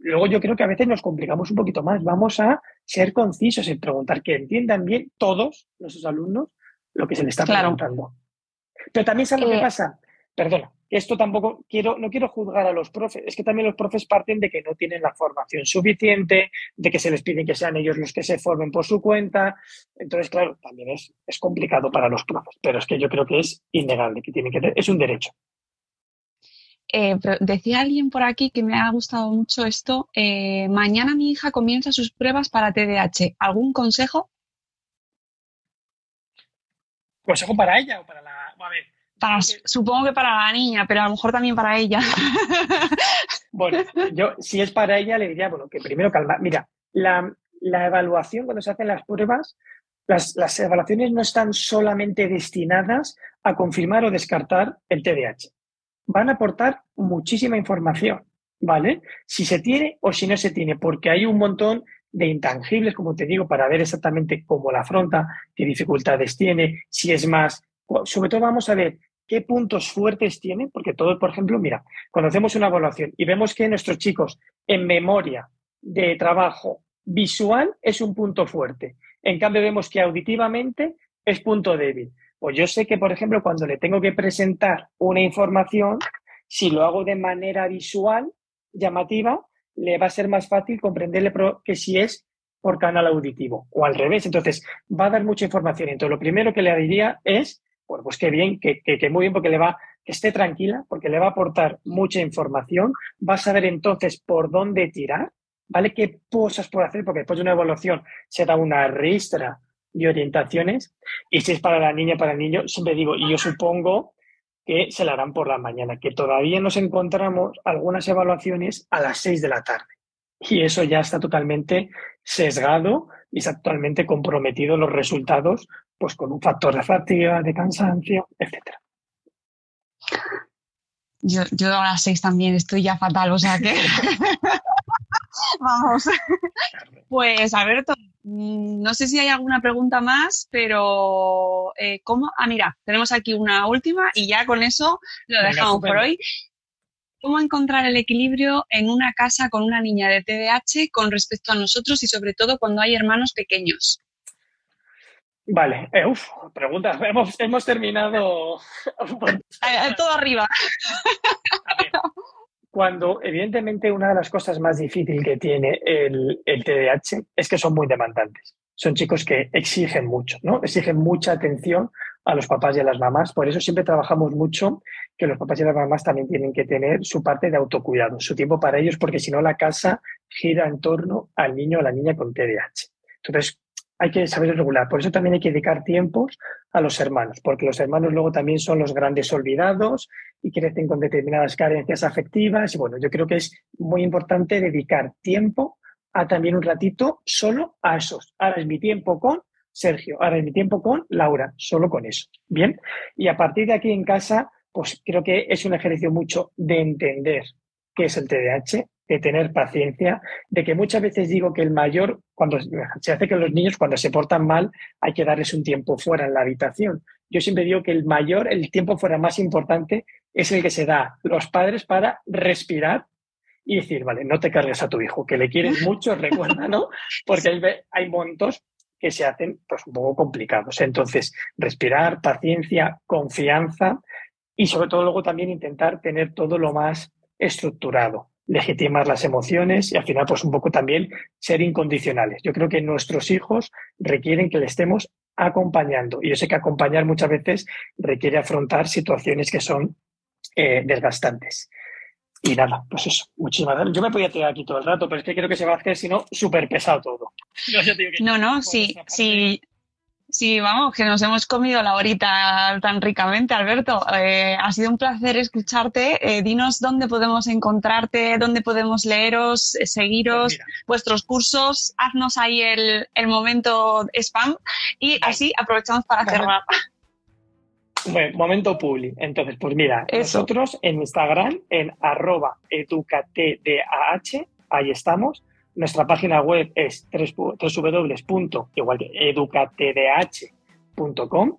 luego yo creo que a veces nos complicamos un poquito más. Vamos a ser concisos en preguntar, que entiendan bien todos nuestros alumnos lo que se les está preguntando. Pero también sabes lo que eh, pasa. Perdona, esto tampoco quiero, no quiero juzgar a los profes, es que también los profes parten de que no tienen la formación suficiente, de que se les piden que sean ellos los que se formen por su cuenta. Entonces, claro, también es, es complicado para los profes, pero es que yo creo que es innegable, que tienen que es un derecho.
Eh, decía alguien por aquí que me ha gustado mucho esto. Eh, mañana mi hija comienza sus pruebas para TDAH. ¿Algún consejo?
¿Consejo para ella o para la.? A ver,
supongo que para la niña, pero a lo mejor también para ella.
bueno, yo si es para ella le diría, bueno, que primero calma. Mira, la, evaluación cuando se hacen las pruebas, las, las, evaluaciones no están solamente destinadas a confirmar o descartar el TDAH. Van a aportar muchísima información, ¿vale? Si se tiene o si no se tiene, porque hay un montón de intangibles, como te digo, para ver exactamente cómo la afronta, qué dificultades tiene, si es más. Sobre todo vamos a ver qué puntos fuertes tiene, porque todo, por ejemplo, mira, cuando hacemos una evaluación y vemos que nuestros chicos en memoria de trabajo visual es un punto fuerte, en cambio vemos que auditivamente es punto débil. Pues yo sé que, por ejemplo, cuando le tengo que presentar una información, si lo hago de manera visual, llamativa, le va a ser más fácil comprenderle que si es por canal auditivo o al revés. Entonces, va a dar mucha información. Entonces, lo primero que le diría es bueno, pues qué bien, que, muy bien, porque le va, que esté tranquila, porque le va a aportar mucha información, va a saber entonces por dónde tirar, ¿vale? ¿Qué cosas puede hacer? Porque después de una evaluación se da una ristra de orientaciones, y si es para la niña, para el niño, siempre digo, y yo supongo que se la harán por la mañana, que todavía nos encontramos algunas evaluaciones a las seis de la tarde. Y eso ya está totalmente sesgado y está totalmente comprometido los resultados, pues con un factor de fatiga, de cansancio, etcétera.
Yo, yo a las seis también estoy ya fatal, o sea que. Vamos. Pues Alberto, mm, no sé si hay alguna pregunta más, pero eh, ¿cómo? Ah, mira, tenemos aquí una última y ya con eso lo dejamos por hoy. ¿Cómo encontrar el equilibrio en una casa con una niña de TDAH con respecto a nosotros y sobre todo cuando hay hermanos pequeños?
Vale, eh, uf, preguntas. Hemos, hemos terminado.
Todo arriba.
cuando evidentemente una de las cosas más difíciles que tiene el, el TDAH es que son muy demandantes. Son chicos que exigen mucho, ¿no? Exigen mucha atención a los papás y a las mamás. Por eso siempre trabajamos mucho que los papás y las mamás también tienen que tener su parte de autocuidado, su tiempo para ellos, porque si no la casa gira en torno al niño o la niña con TDAH. Entonces, hay que saber regular. Por eso también hay que dedicar tiempos a los hermanos, porque los hermanos luego también son los grandes olvidados y crecen con determinadas carencias afectivas. Y bueno, yo creo que es muy importante dedicar tiempo a también un ratito solo a esos. Ahora es mi tiempo con Sergio, ahora es mi tiempo con Laura, solo con eso. Bien. Y a partir de aquí en casa, pues creo que es un ejercicio mucho de entender qué es el TDAH, de tener paciencia, de que muchas veces digo que el mayor, cuando se hace que los niños cuando se portan mal hay que darles un tiempo fuera en la habitación. Yo siempre digo que el mayor, el tiempo fuera más importante es el que se da los padres para respirar y decir, vale, no te cargues a tu hijo, que le quieres mucho, recuerda, ¿no? Porque hay montos que se hacen pues un poco complicados. Entonces, respirar, paciencia, confianza y sobre todo luego también intentar tener todo lo más estructurado legitimar las emociones y al final pues un poco también ser incondicionales. Yo creo que nuestros hijos requieren que le estemos acompañando y yo sé que acompañar muchas veces requiere afrontar situaciones que son eh, desgastantes. Y nada, pues eso, muchísimas gracias. Yo me podía tirar aquí todo el rato, pero es que creo que se va a hacer, si no, súper pesado todo.
No, no, sí, sí, Sí, vamos, que nos hemos comido la horita tan ricamente, Alberto. Eh, ha sido un placer escucharte. Eh, dinos dónde podemos encontrarte, dónde podemos leeros, eh, seguiros, pues vuestros cursos. Haznos ahí el, el momento spam y así aprovechamos para cerrar.
Bueno, momento publi. Entonces, pues mira, nosotros en Instagram, en arroba educatdah, ahí estamos. Nuestra página web es www.educatdh.com.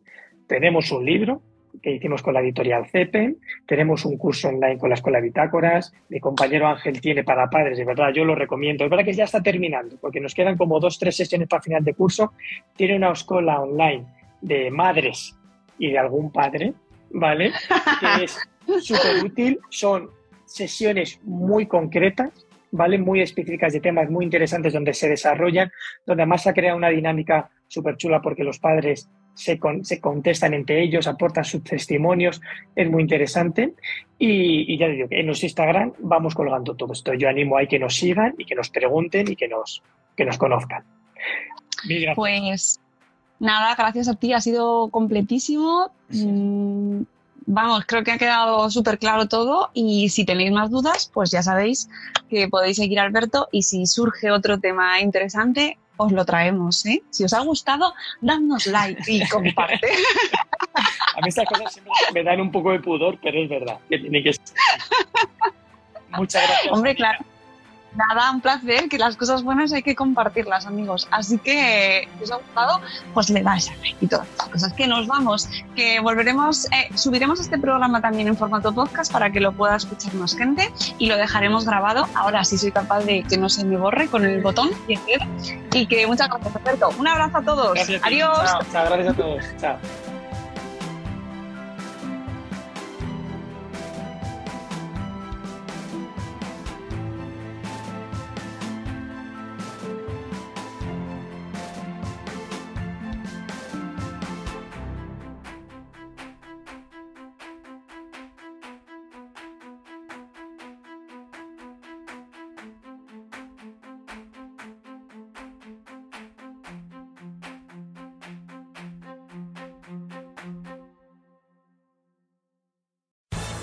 Tenemos un libro que hicimos con la editorial CEPEN, tenemos un curso online con la Escuela Bitácoras, mi compañero Ángel tiene para padres, de verdad, yo lo recomiendo. Es verdad que ya está terminando, porque nos quedan como dos, tres sesiones para final de curso. Tiene una escuela online de madres y de algún padre, ¿vale? Que es súper útil, son sesiones muy concretas, ¿vale? Muy específicas de temas muy interesantes donde se desarrollan, donde además se ha creado una dinámica súper chula porque los padres se, se, contestan entre ellos, aportan sus testimonios, es muy interesante. Y, ya digo que en nuestro Instagram vamos colgando todo esto. Yo animo a que nos sigan y que nos pregunten y que nos, que nos conozcan.
Pues nada, gracias a ti, ha sido completísimo. Mm, vamos, creo que ha quedado súper claro todo y si tenéis más dudas, pues ya sabéis que podéis seguir a Alberto y si surge otro tema interesante, os lo traemos. ¿eh? Si os ha gustado, dadnos like y comparte.
a mí estas cosas siempre me dan un poco de pudor, pero es verdad que tiene que ser. Muchas gracias.
Hombre, claro. Nada, un placer, que las cosas buenas hay que compartirlas, amigos. Así que, si os ha gustado, pues le dais a like y todas las cosas. Que nos vamos, que volveremos, eh, subiremos este programa también en formato podcast para que lo pueda escuchar más gente y lo dejaremos grabado. Ahora sí soy capaz de que no se me borre con el botón y que muchas gracias, Alberto. Un abrazo a todos. Adiós.
chao, gracias a todos. Chao.